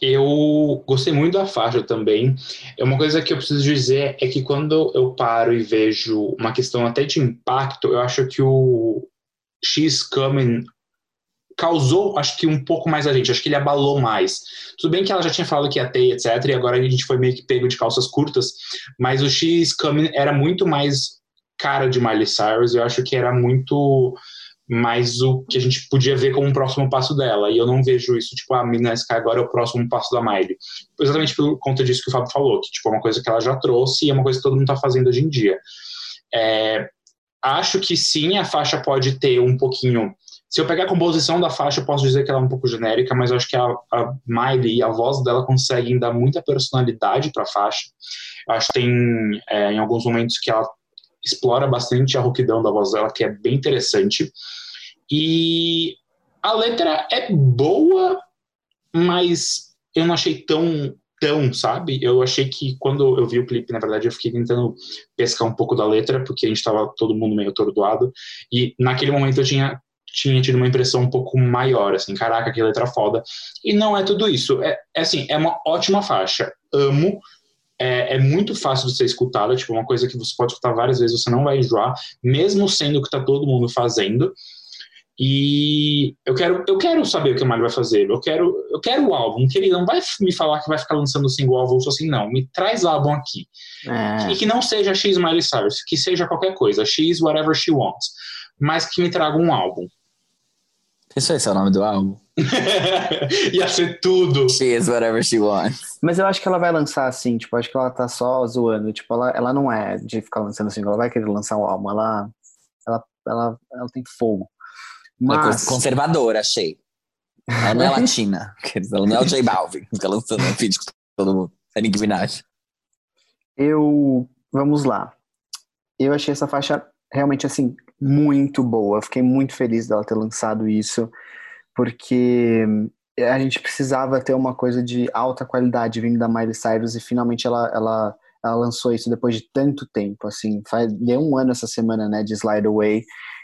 Eu gostei muito da faixa também. É uma coisa que eu preciso dizer é que quando eu paro e vejo uma questão até de impacto, eu acho que o She's Coming causou, acho que um pouco mais a gente, acho que ele abalou mais. Tudo bem que ela já tinha falado que ia ter, etc, e agora a gente foi meio que pego de calças curtas, mas o X Coming era muito mais cara de Miley Cyrus, eu acho que era muito mais o que a gente podia ver como um próximo passo dela, e eu não vejo isso, tipo, a Mina Sky agora é o próximo passo da Miley. Exatamente por conta disso que o Fábio falou, que tipo, é uma coisa que ela já trouxe e é uma coisa que todo mundo tá fazendo hoje em dia. É, acho que sim, a faixa pode ter um pouquinho se eu pegar a composição da faixa, eu posso dizer que ela é um pouco genérica, mas eu acho que a, a Miley, a voz dela conseguem dar muita personalidade para a faixa. Eu acho que tem, é, em alguns momentos, que ela explora bastante a rouquidão da voz dela, que é bem interessante. E a letra é boa, mas eu não achei tão tão, sabe? Eu achei que quando eu vi o clipe, na verdade, eu fiquei tentando pescar um pouco da letra, porque a gente tava todo mundo meio atordoado, e naquele momento eu tinha tinha tido uma impressão um pouco maior, assim, caraca, que letra foda. E não é tudo isso. É, é assim, é uma ótima faixa. Amo. É, é, muito fácil de ser escutada, tipo, uma coisa que você pode escutar várias vezes, você não vai enjoar, mesmo sendo o que tá todo mundo fazendo. E eu quero, eu quero saber o que o Miley vai fazer. Eu quero, eu quero o álbum. Que ele não vai me falar que vai ficar lançando o single álbum assim, não. Me traz álbum aqui. É. E que não seja X Miley Cyrus, que seja qualquer coisa. X whatever she wants. Mas que me traga um álbum. Isso esse é o nome do álbum? <laughs> Ia ser tudo. She is whatever she wants. Mas eu acho que ela vai lançar assim, tipo, acho que ela tá só zoando. Tipo, ela, ela não é de ficar lançando single, ela vai querer lançar um álbum. Ela, ela, ela, ela tem fogo. Ela é Mas, conservadora, achei. Ela não é <laughs> latina. Ela não é o J Balvin, fica lançando um feed com todo mundo. É Nicki Minaj. eu. Vamos lá. Eu achei essa faixa realmente, assim, muito boa. Fiquei muito feliz dela ter lançado isso, porque a gente precisava ter uma coisa de alta qualidade vindo da Miley Cyrus e finalmente ela, ela, ela lançou isso depois de tanto tempo, assim. Faz, deu um ano essa semana, né, de Slide Away.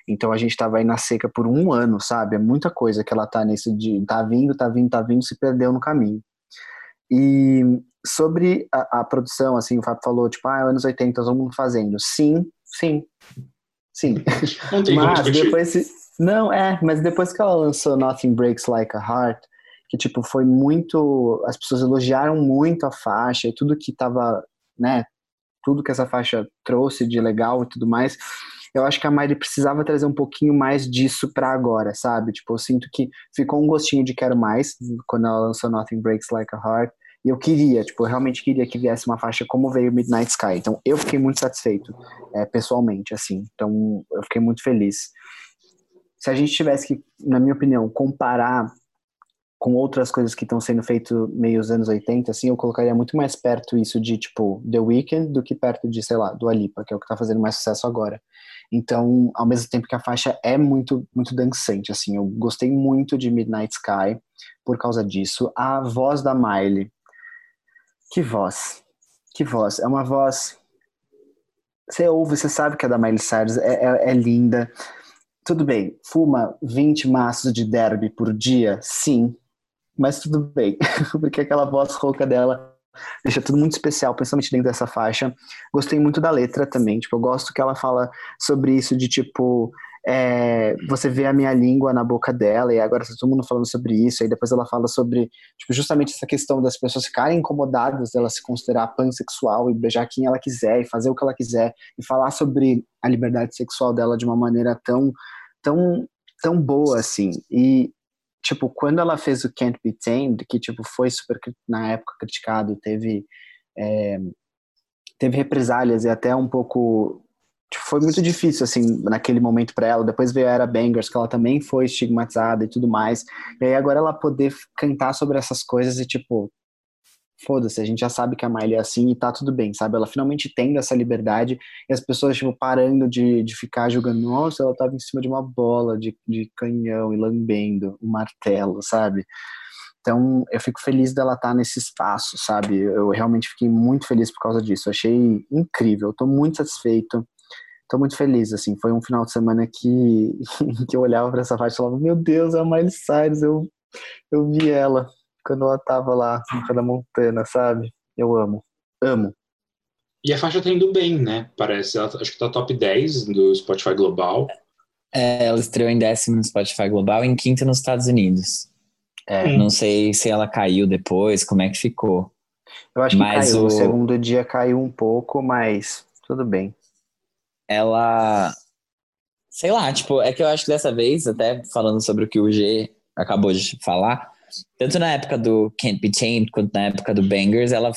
Então a gente tava aí na seca por um ano, sabe? É muita coisa que ela tá nesse de tá vindo, tá vindo, tá vindo, se perdeu no caminho. E sobre a, a produção, assim, o Fábio falou, tipo, ah, anos 80, todo mundo fazendo. Sim, sim, sim. Não tem Mas depois. Não, é, mas depois que ela lançou Nothing Breaks Like a Heart, que tipo, foi muito. As pessoas elogiaram muito a faixa e tudo que tava, né? Tudo que essa faixa trouxe de legal e tudo mais. Eu acho que a Miley precisava trazer um pouquinho mais disso pra agora, sabe? Tipo, eu sinto que ficou um gostinho de quero mais quando ela lançou Nothing Breaks Like a Heart. E eu queria, tipo, eu realmente queria que viesse uma faixa como veio Midnight Sky. Então, eu fiquei muito satisfeito, é, pessoalmente, assim. Então, eu fiquei muito feliz. Se a gente tivesse que, na minha opinião, comparar com outras coisas que estão sendo feitas meio os anos 80, assim, eu colocaria muito mais perto isso de, tipo, The Weeknd do que perto de, sei lá, do Alipa, que é o que tá fazendo mais sucesso agora. Então, ao mesmo tempo que a faixa é muito, muito dançante, assim, eu gostei muito de Midnight Sky por causa disso. A voz da Miley, que voz, que voz, é uma voz... Você ouve, você sabe que é da Miley Cyrus, é, é, é linda. Tudo bem, fuma 20 maços de derby por dia? Sim, mas tudo bem, <laughs> porque aquela voz rouca dela deixa tudo muito especial, principalmente dentro dessa faixa. Gostei muito da letra também, tipo, eu gosto que ela fala sobre isso de tipo, é, você vê a minha língua na boca dela e agora tá todo mundo falando sobre isso, aí depois ela fala sobre, tipo, justamente essa questão das pessoas ficarem incomodadas dela se considerar pansexual e beijar quem ela quiser e fazer o que ela quiser e falar sobre a liberdade sexual dela de uma maneira tão, tão, tão boa, assim, e tipo, quando ela fez o Can't Be Tamed, que, tipo, foi super, na época, criticado, teve, é, teve represálias e até um pouco, foi muito difícil, assim, naquele momento para ela, depois veio a Era Bangers, que ela também foi estigmatizada e tudo mais, e aí agora ela poder cantar sobre essas coisas e, tipo, foda-se, a gente já sabe que a Miley é assim e tá tudo bem, sabe? Ela finalmente tendo essa liberdade e as pessoas, tipo, parando de, de ficar julgando, nossa, ela tava em cima de uma bola de, de canhão e lambendo um martelo, sabe? Então, eu fico feliz dela estar nesse espaço, sabe? Eu realmente fiquei muito feliz por causa disso. Eu achei incrível, eu tô muito satisfeito. Tô muito feliz, assim, foi um final de semana que, <laughs> que eu olhava pra essa faixa e falava, meu Deus, é a Miley Cyrus, eu, eu vi ela quando ela tava lá no pé da montanha, sabe? Eu amo, amo. E a faixa tá indo bem, né? Parece. Ela, acho que tá top 10 do Spotify Global. É, ela estreou em décimo no Spotify Global e em quinto nos Estados Unidos. É, Não sei se ela caiu depois, como é que ficou. eu acho que Mas caiu, o- no segundo dia caiu um pouco, mas tudo bem. Ela. Sei lá, tipo, é que eu acho que dessa vez, até falando sobre o que o G acabou de falar, tanto na época do Can't Be Tamed quanto na época do Bangers, ela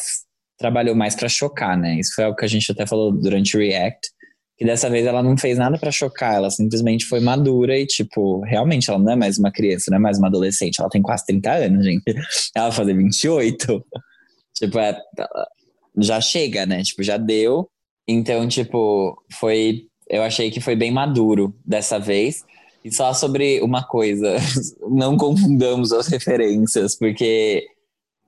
trabalhou mais pra chocar, né? Isso foi algo que a gente até falou durante o React, que dessa vez ela não fez nada pra chocar, ela simplesmente foi madura e, tipo, realmente ela não é mais uma criança, não é mais uma adolescente, ela tem quase 30 anos, gente. <laughs> Ela vai fazer 28. tipo, é, já chega, né? Tipo, já deu. Então, tipo, foi. Eu achei que foi bem maduro dessa vez. E só sobre uma coisa, <laughs> não confundamos as referências, porque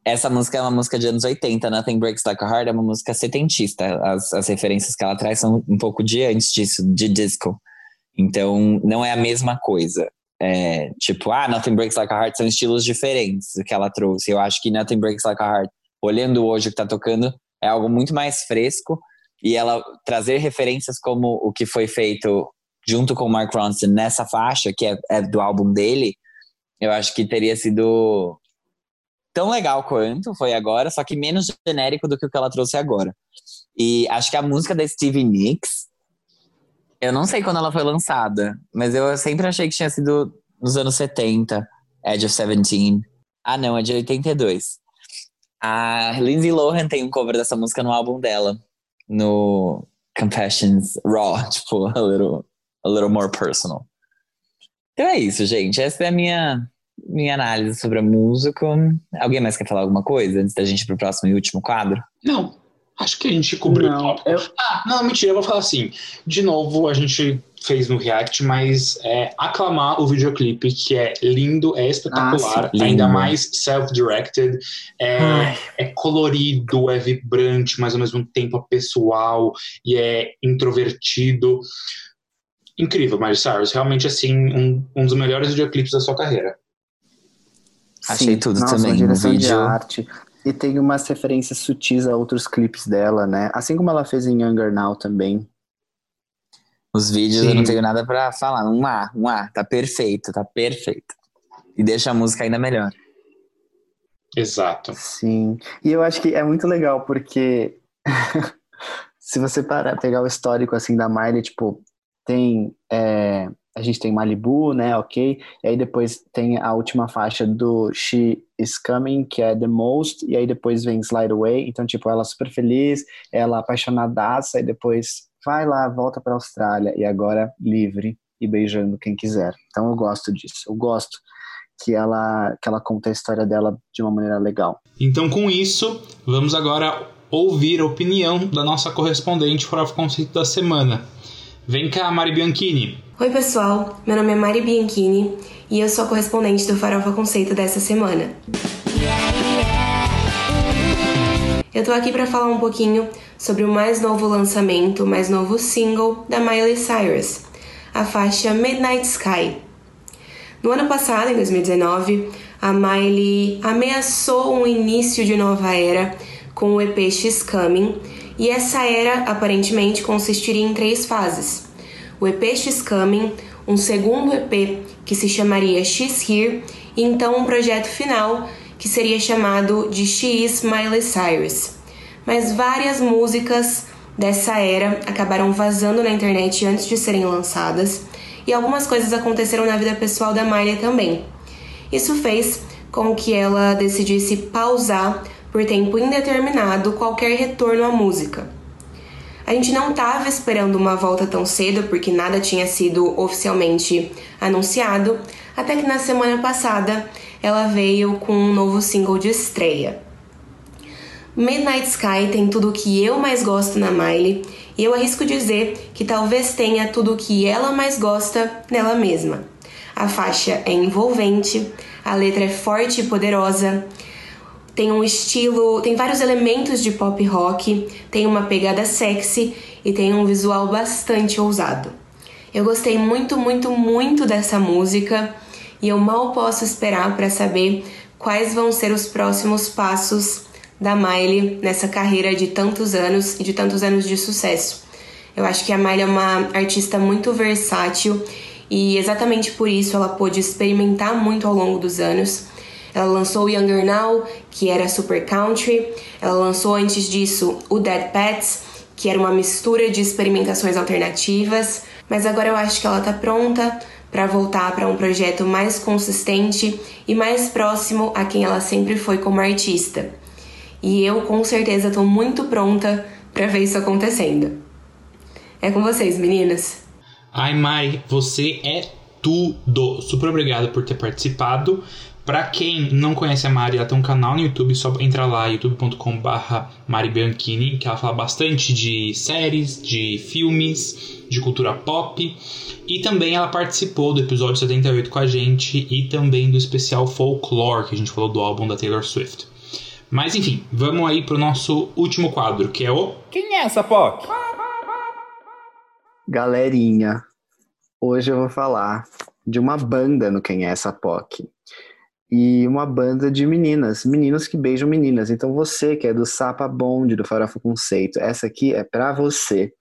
essa música é uma música de anos 80, Nothing Breaks Like a Heart é uma música setentista. As, as referências que ela traz são um pouco de antes disso, de disco. Então, não é a mesma coisa. É, tipo, ah, Nothing Breaks Like a Heart são estilos diferentes que ela trouxe. Eu acho que Nothing Breaks Like a Heart, olhando hoje o que tá tocando, é algo muito mais fresco e ela trazer referências como o que foi feito junto com o Mark Ronson nessa faixa, que é, é do álbum dele, eu acho que teria sido tão legal quanto foi agora, só que menos genérico do que o que ela trouxe agora. E acho que a música da Stevie Nicks, eu não sei quando ela foi lançada, mas eu sempre achei que tinha sido nos anos 70, Edge of Seventeen. Ah, não, é de 82. A Lindsay Lohan tem um cover dessa música no álbum dela, no Confessions Raw, <laughs> tipo, a little, a little more personal. Então é isso, gente. Essa é a minha, minha análise sobre a música. Alguém mais quer falar alguma coisa antes da gente ir pro próximo e último quadro? Não, acho que a gente cobriu Não, o tópico. eu- Ah, não, mentira, eu vou falar assim. De novo, a gente fez no React, mas é, aclamar o videoclipe, que é lindo, é espetacular, Ah, sim, ainda lindo. mais self-directed, é, é colorido, é vibrante, mas ao mesmo tempo é pessoal e é introvertido. Incrível, Miley Cyrus. Realmente, assim, um, um dos melhores videoclipes da sua carreira. Achei tudo nossa, também Uma direção de vídeo. arte. E tem umas referências sutis a outros clipes dela, né? Assim como ela fez em Younger Now também. Os vídeos Sim. eu não tenho nada pra falar. Um A, um A. Tá perfeito, tá perfeito. E deixa a música ainda melhor. Exato. Sim. E eu acho que é muito legal porque <laughs> se você parar pegar o histórico assim da Miley, tipo, tem é, a gente tem Malibu, né, ok? E aí depois tem a última faixa do She Is Coming, que é The Most, e aí depois vem Slide Away. Então, tipo, ela super feliz, ela apaixonadaça, e depois vai lá, volta pra Austrália, e agora livre e beijando quem quiser. Então eu gosto disso. Eu gosto que ela, que ela conta a história dela de uma maneira legal. Então, com isso, vamos agora ouvir a opinião da nossa correspondente para o conceito da semana. Vem cá, Mari Bianchini. Oi, pessoal. Meu nome é Mari Bianchini e eu sou a correspondente do Farofa Conceito dessa semana. Eu tô aqui para falar um pouquinho sobre o mais novo lançamento, o mais novo single da Miley Cyrus, a faixa Midnight Sky. No ano passado, em 2019, a Miley ameaçou um início de nova era com o EP X Coming, e essa era aparentemente consistiria em três fases. O EP X Coming, um segundo EP que se chamaria X Here, e então um projeto final que seria chamado de She Is Miley Cyrus. Mas várias músicas dessa era acabaram vazando na internet antes de serem lançadas, e algumas coisas aconteceram na vida pessoal da Miley também. Isso fez com que ela decidisse pausar por tempo indeterminado qualquer retorno à música. A gente não estava esperando uma volta tão cedo porque nada tinha sido oficialmente anunciado, até que na semana passada ela veio com um novo single de estreia. Midnight Sky tem tudo o que eu mais gosto na Miley, e eu arrisco dizer que talvez tenha tudo o que ela mais gosta nela mesma. A faixa é envolvente, a letra é forte e poderosa, tem um estilo, tem vários elementos de pop rock, tem uma pegada sexy e tem um visual bastante ousado. Eu gostei muito, muito, muito dessa música e eu mal posso esperar para saber quais vão ser os próximos passos da Miley nessa carreira de tantos anos e de tantos anos de sucesso. Eu acho que a Miley é uma artista muito versátil e exatamente por isso ela pôde experimentar muito ao longo dos anos. Ela lançou o Younger Now, que era super country. Ela lançou antes disso o Dead Pets, que era uma mistura de experimentações alternativas. Mas agora eu acho que ela tá pronta para voltar para um projeto mais consistente e mais próximo a quem ela sempre foi como artista. E eu com certeza tô muito pronta para ver isso acontecendo. É com vocês, meninas. Ai, Mari, você é tudo. Super obrigado por ter participado. Pra quem não conhece a Mari, ela tem um canal no YouTube, só entra lá, youtube.com.br Mari Bianchini, que ela fala bastante de séries, de filmes, de cultura pop. E também ela participou do episódio 78 com a gente e também do especial Folklore, que a gente falou do álbum da Taylor Swift. Mas enfim, vamos aí pro nosso último quadro, que é o. Quem é essa POC? Galerinha, hoje eu vou falar de uma banda no Quem é essa POC. E uma banda de meninas, meninos que beijam meninas. Então você que é do Sapa Bond, do Farofa Conceito, essa aqui é para você.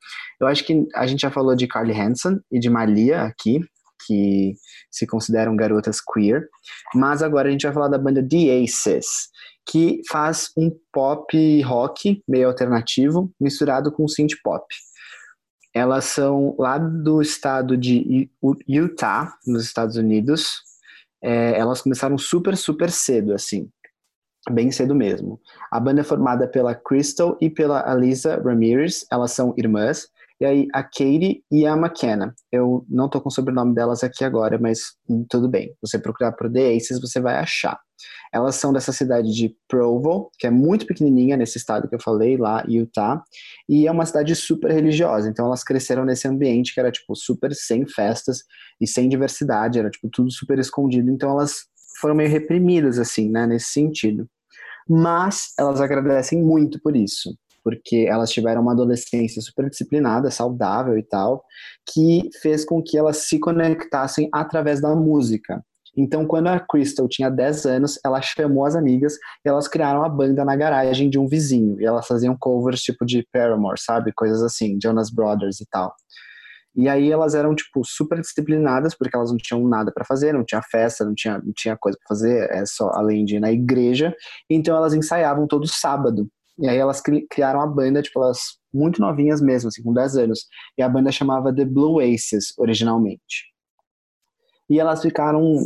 Eu acho que a gente já falou de Carly Hansen e de Malia aqui, que se consideram garotas queer, mas agora a gente vai falar da banda The Aces, que faz um pop rock meio alternativo misturado com synth pop. Elas são lá do estado de Utah, nos Estados Unidos. É, elas começaram super, super cedo, assim. Bem cedo mesmo. A banda é formada pela Crystal e pela Alisa Ramirez. Elas são irmãs. E aí, a Katie e a McKenna. Eu não tô com o sobrenome delas aqui agora, mas tudo bem. Você procurar por The Aces, você vai achar. Elas são dessa cidade de Provo, que é muito pequenininha nesse estado que eu falei, lá, Utah. E é uma cidade super religiosa. Então, elas cresceram nesse ambiente que era, tipo, super sem festas e sem diversidade. Era, tipo, tudo super escondido. Então, elas foram meio reprimidas, assim, né, nesse sentido. Mas elas agradecem muito por isso porque elas tiveram uma adolescência super disciplinada, saudável e tal, que fez com que elas se conectassem através da música. Então, quando a Crystal tinha 10 anos, ela chamou as amigas e elas criaram a banda na garagem de um vizinho. E elas faziam covers tipo de Paramore, sabe? Coisas assim, Jonas Brothers e tal. E aí elas eram, tipo, super disciplinadas, porque elas não tinham nada para fazer, não tinha festa, não tinha, não tinha coisa para fazer, é só além de ir na igreja. Então elas ensaiavam todo sábado. E aí elas criaram a banda, tipo, elas muito novinhas mesmo, assim, com 10 anos. E a banda chamava The Blue Aces, originalmente. E elas ficaram,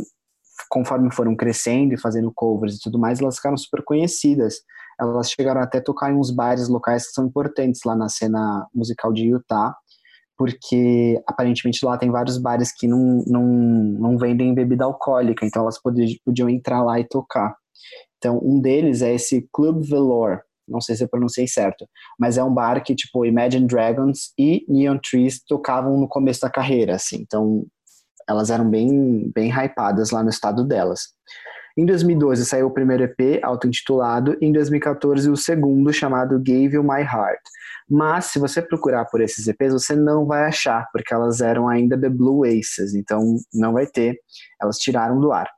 conforme foram crescendo e fazendo covers e tudo mais, elas ficaram super conhecidas. Elas chegaram até a tocar em uns bares locais que são importantes lá na cena musical de Utah, porque aparentemente lá tem vários bares que não, não, não vendem bebida alcoólica, então elas podiam entrar lá e tocar. Então, um deles é esse Club Velour, não sei se eu pronunciei certo, mas é um bar que, tipo, Imagine Dragons e Neon Trees tocavam no começo da carreira, assim, então elas eram bem, bem hypadas lá no estado delas. Em 2012 saiu o primeiro EP, auto-intitulado, e em 2014 o segundo, chamado Gave You My Heart. Mas se você procurar por esses EPs, você não vai achar, porque elas eram ainda The Blue Aces, então não vai ter, elas tiraram do ar.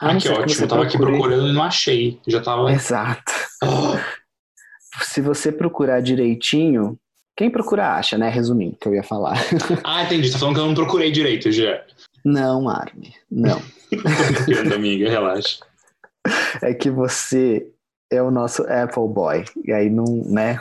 Ah, que ótimo, que eu tava procure... aqui procurando e não achei, já tava... Exato. <gasps> Se você procurar direitinho, quem procura acha, né? Resumindo, que eu ia falar. <laughs> Ah, entendi. Tá falando que eu não procurei direito já. Não, Arme, não. Tô brincando, amiga, relaxa. <laughs> É que você é o nosso Apple Boy. E aí não, né?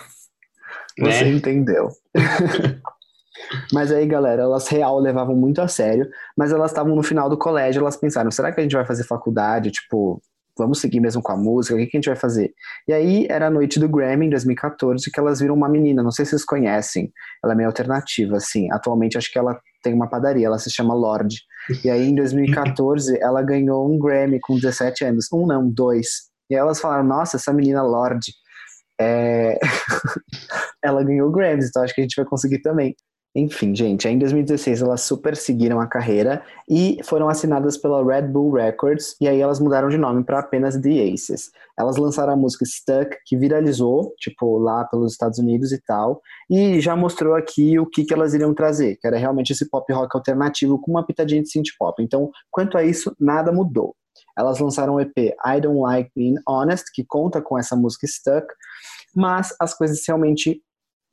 Você né? entendeu. <laughs> mas aí, galera, elas real levavam muito a sério, mas elas estavam no final do colégio, elas pensaram, será que a gente vai fazer faculdade, tipo, vamos seguir mesmo com a música, o que, que a gente vai fazer? E aí era a noite do Grammy, em 2014, que elas viram uma menina, não sei se vocês conhecem, ela é meio alternativa, assim, atualmente acho que ela tem uma padaria, ela se chama Lorde. E aí em 2014 ela ganhou um Grammy com 17 anos, um não, dois. E aí elas falaram, nossa, essa menina Lorde, é... <laughs> ela ganhou Grammys, então acho que a gente vai conseguir também. Enfim, gente, em 2016 elas super seguiram a carreira e foram assinadas pela Red Bull Records e aí elas mudaram de nome para apenas The Aces. Elas lançaram a música Stuck, que viralizou, tipo, lá pelos Estados Unidos e tal, e já mostrou aqui o que, que elas iriam trazer, que era realmente esse pop rock alternativo com uma pitadinha de synth pop. Então, quanto a isso, nada mudou. Elas lançaram o EP I Don't Like Being Honest, que conta com essa música Stuck, mas as coisas realmente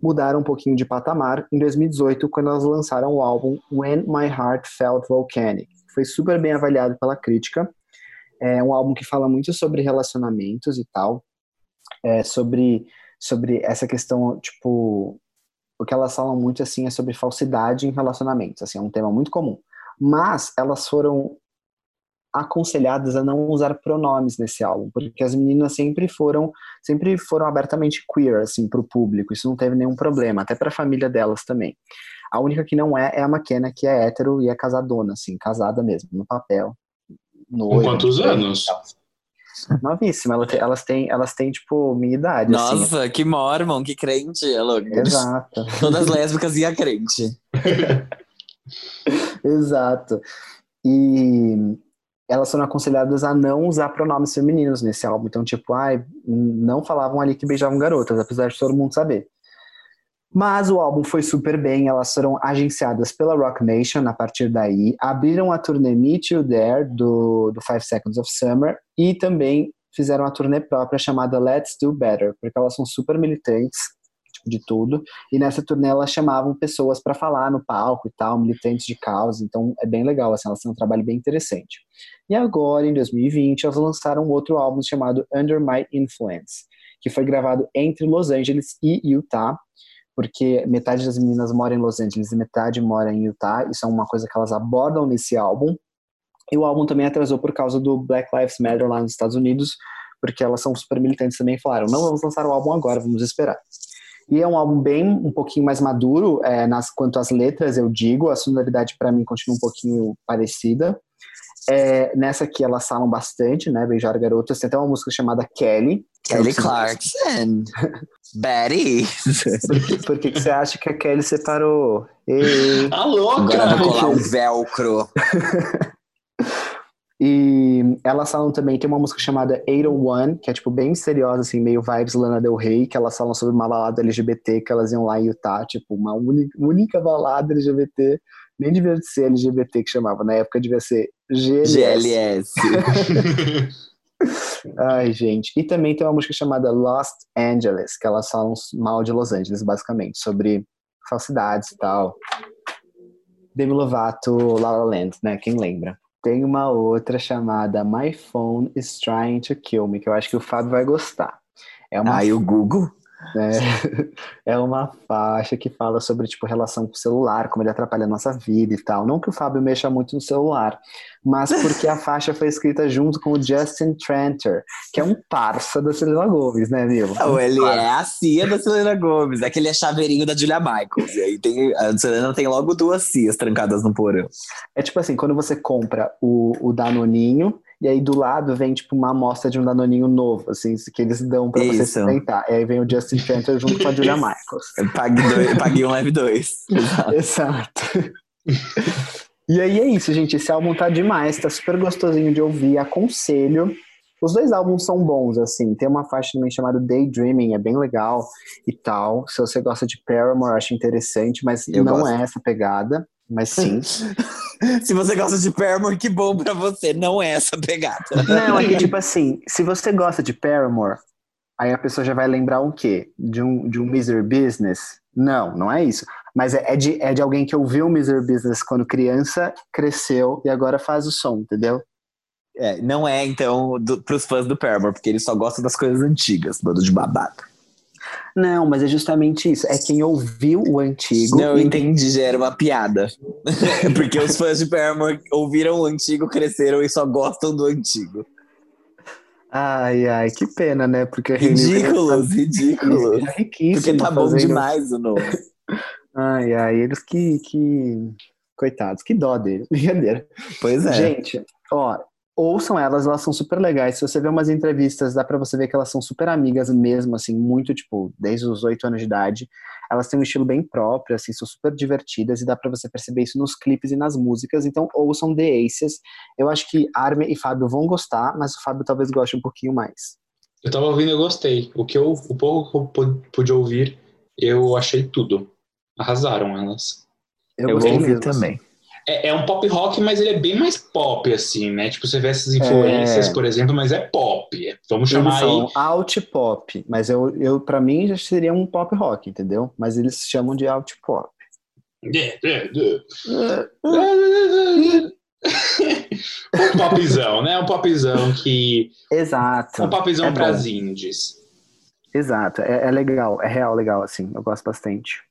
mudaram um pouquinho de patamar em 2018, quando elas lançaram o álbum When My Heart Felt Volcanic. Foi super bem avaliado pela crítica. É um álbum que fala muito sobre relacionamentos e tal, é sobre, sobre essa questão, tipo, o que elas falam muito assim é sobre falsidade em relacionamentos, assim, é um tema muito comum. Mas elas foram aconselhadas a não usar pronomes nesse álbum, porque as meninas sempre foram, sempre foram abertamente queer assim para o público. Isso não teve nenhum problema, até para a família delas também. A única que não é é a McKenna, que é hétero e é casadona, assim, casada mesmo, no papel. Com quantos anos? Novíssima, elas têm, elas têm, elas têm, tipo, minha idade. Assim. Nossa, assim. que mormon, que crente, é louco. Exato. <laughs> Todas lésbicas e a crente. <laughs> Exato. E elas foram aconselhadas a não usar pronomes femininos nesse álbum. Então, tipo, ai, não falavam ali que beijavam garotas, apesar de todo mundo saber. Mas o álbum foi super bem, elas foram agenciadas pela Rock Nation a partir daí, abriram a turnê Meet You There do, do Five Seconds of Summer e também fizeram a turnê própria chamada Let's Do Better, porque elas são super militantes de tudo, e nessa turnê elas chamavam pessoas para falar no palco e tal, militantes de causa, então é bem legal, assim, elas têm um trabalho bem interessante. E agora, em 2020, elas lançaram outro álbum chamado Under My Influence, que foi gravado entre Los Angeles e Utah, porque metade das meninas mora em Los Angeles e metade mora em Utah. Isso é uma coisa que elas abordam nesse álbum. E o álbum também atrasou por causa do Black Lives Matter lá nos Estados Unidos, porque elas são super militantes também falaram: não vamos lançar o álbum agora, vamos esperar. E é um álbum bem, um pouquinho mais maduro, é, nas, quanto às letras, eu digo. A sonoridade para mim continua um pouquinho parecida. É, nessa aqui elas falam bastante, né? Beijar garotas. Tem até uma música chamada Kelly. Kelly Clarkson. <laughs> Betty. Por, que, por que, que você acha que a Kelly separou? Ei. A louca! Agora eu vou colar um velcro. <laughs> E elas falam também, tem uma música chamada 801, que é tipo bem misteriosa, assim, meio vibes Lana Del Rey, que elas falam sobre uma balada LGBT que elas iam lá em Utah, tipo, uma única, única balada LGBT, nem devia ser LGBT que chamava, na época devia ser GLS. GLS. <laughs> Ai, gente. E também tem uma música chamada Lost Angeles, que elas falam mal de Los Angeles, basicamente, sobre falsidades e tal. Demi Lovato, La La Land, né? Quem lembra? Tem uma outra chamada My Phone is Trying to Kill Me, que eu acho que o Fábio vai gostar. É uma Ah, e o Google? É, <laughs> é uma faixa que fala sobre tipo relação com o celular, como ele atrapalha a nossa vida e tal. Não que o Fábio mexa muito no celular, mas porque a <laughs> faixa foi escrita junto com o Justin Tranter, que é um parça da Selena Gomez, né, Nilo? Não, ele é a cia da Selena Gomes, é aquele é chaveirinho da Julia Michaels. E aí tem, a Selena tem logo duas cias trancadas no porão. É tipo assim, quando você compra o, o Danoninho, e aí do lado vem tipo uma amostra de um Danoninho novo, assim, que eles dão pra você experimentar. E aí vem o Justin Tranter junto com a Julia Michaels. Pague, dois, pague um, leve dois. <laughs> Exato. Exato. e aí é isso, gente. Esse álbum tá demais, tá super gostosinho de ouvir. Aconselho. Os dois álbuns são bons, assim. Tem uma faixa também chamada Daydreaming, é bem legal e tal. Se você gosta de Paramore, acho interessante, mas Eu não gosto. é essa pegada. Mas sim. <laughs> Se você gosta de Paramore, que bom pra você. Não é essa pegada. não, é que <laughs> tipo assim, se você gosta de Paramore, aí a pessoa já vai lembrar o quê? De um, de um Misery Business? Não, não é isso. Mas é, é de, é de alguém que ouviu o Misery Business quando criança, cresceu e agora faz o som, entendeu? É, não é, então, do, pros fãs do Paramore, porque eles só gostam das coisas antigas, bando de babado. Não, mas é justamente isso. É quem ouviu o antigo. Não, e- entendi, já era uma piada. <laughs> porque os fãs de Paramore ouviram o antigo, cresceram e só gostam do antigo. Ai, ai, que pena, né? Porque Ridículos, ridículos. <laughs> É riquíssimo Porque tá bom fazendo- demais o novo. Ai, ai, eles que, que... Coitados, que dó deles. <laughs> Brincadeira. Pois é. Gente, ó, ouçam elas, elas são super legais. Se você vê umas entrevistas, dá pra você ver que elas são super amigas mesmo, assim, muito, tipo, desde os oito anos de idade. Elas têm um estilo bem próprio, assim, são super divertidas e dá pra você perceber isso nos clipes e nas músicas. Então, ouçam The Aces. Eu acho que Armin e Fábio vão gostar, mas o Fábio talvez goste um pouquinho mais. Eu tava ouvindo e eu gostei. O que eu, o pouco que eu pu- pude ouvir, eu achei tudo. Arrasaram elas. Eu gostei ouvir mesmo, também. É, é um pop rock, mas ele é bem mais pop, assim, né? Tipo, você vê essas influências, É. por exemplo, mas é pop. Vamos Eles chamar aí. são alt pop, mas eu, eu para mim já seria um pop rock, entendeu? Mas eles chamam de alt pop. É, é, é. um popzão, né? Um popzão que. Exato. Um popzão É para as indies. Exato, é, é legal, é real legal, assim, eu gosto bastante.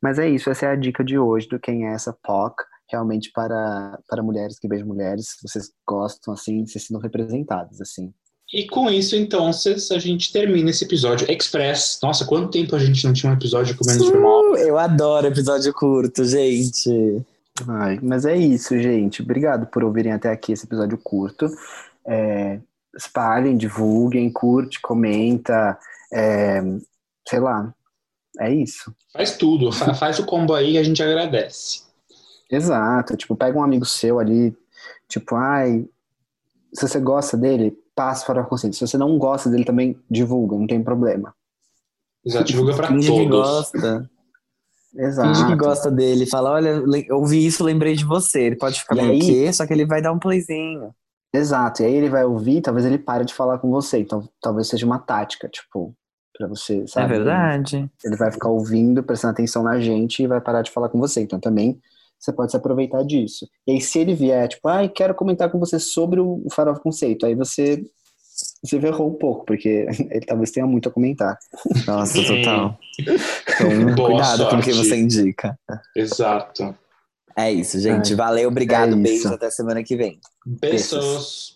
Mas é isso, essa é a dica de hoje do quem é essa POC, realmente para, para mulheres que beijam mulheres, vocês gostam, assim, se sintam representadas, assim. E com isso, então, a gente termina esse episódio express. Nossa, quanto tempo a gente não tinha um episódio com menos de uma hora? Eu adoro episódio curto, gente. Ai, mas é isso, gente, obrigado por ouvirem até aqui esse episódio curto. É, espalhem, divulguem, curte, comenta, é, sei lá, é isso. Faz tudo, fa- faz o combo aí e a gente agradece. Exato, tipo, pega um amigo seu ali, tipo, ai, se você gosta dele, passa para o conceito. Se você não gosta dele também, divulga, não tem problema. Exato, divulga pra Finge que todos. gosta. Exato. Finge que gosta dele. Fala, olha, ouvi isso, lembrei de você. Ele pode ficar meio aí- quê, só que ele vai dar um playzinho. Exato. E aí ele vai ouvir, talvez ele pare de falar com você. Então, talvez seja uma tática, tipo, pra você, sabe? É verdade. Ele vai ficar ouvindo, prestando atenção na gente e vai parar de falar com você. Então, também você pode se aproveitar disso. E aí, se ele vier, tipo, ai, quero comentar com você sobre o Farofa Conceito, aí você se ferrou um pouco, porque <laughs> ele talvez tenha muito a comentar. Nossa, total. Então, Boa cuidado com sorte. quem você indica. Exato. É isso, gente. Valeu, obrigado, É isso. beijo, até semana que vem. Beijos.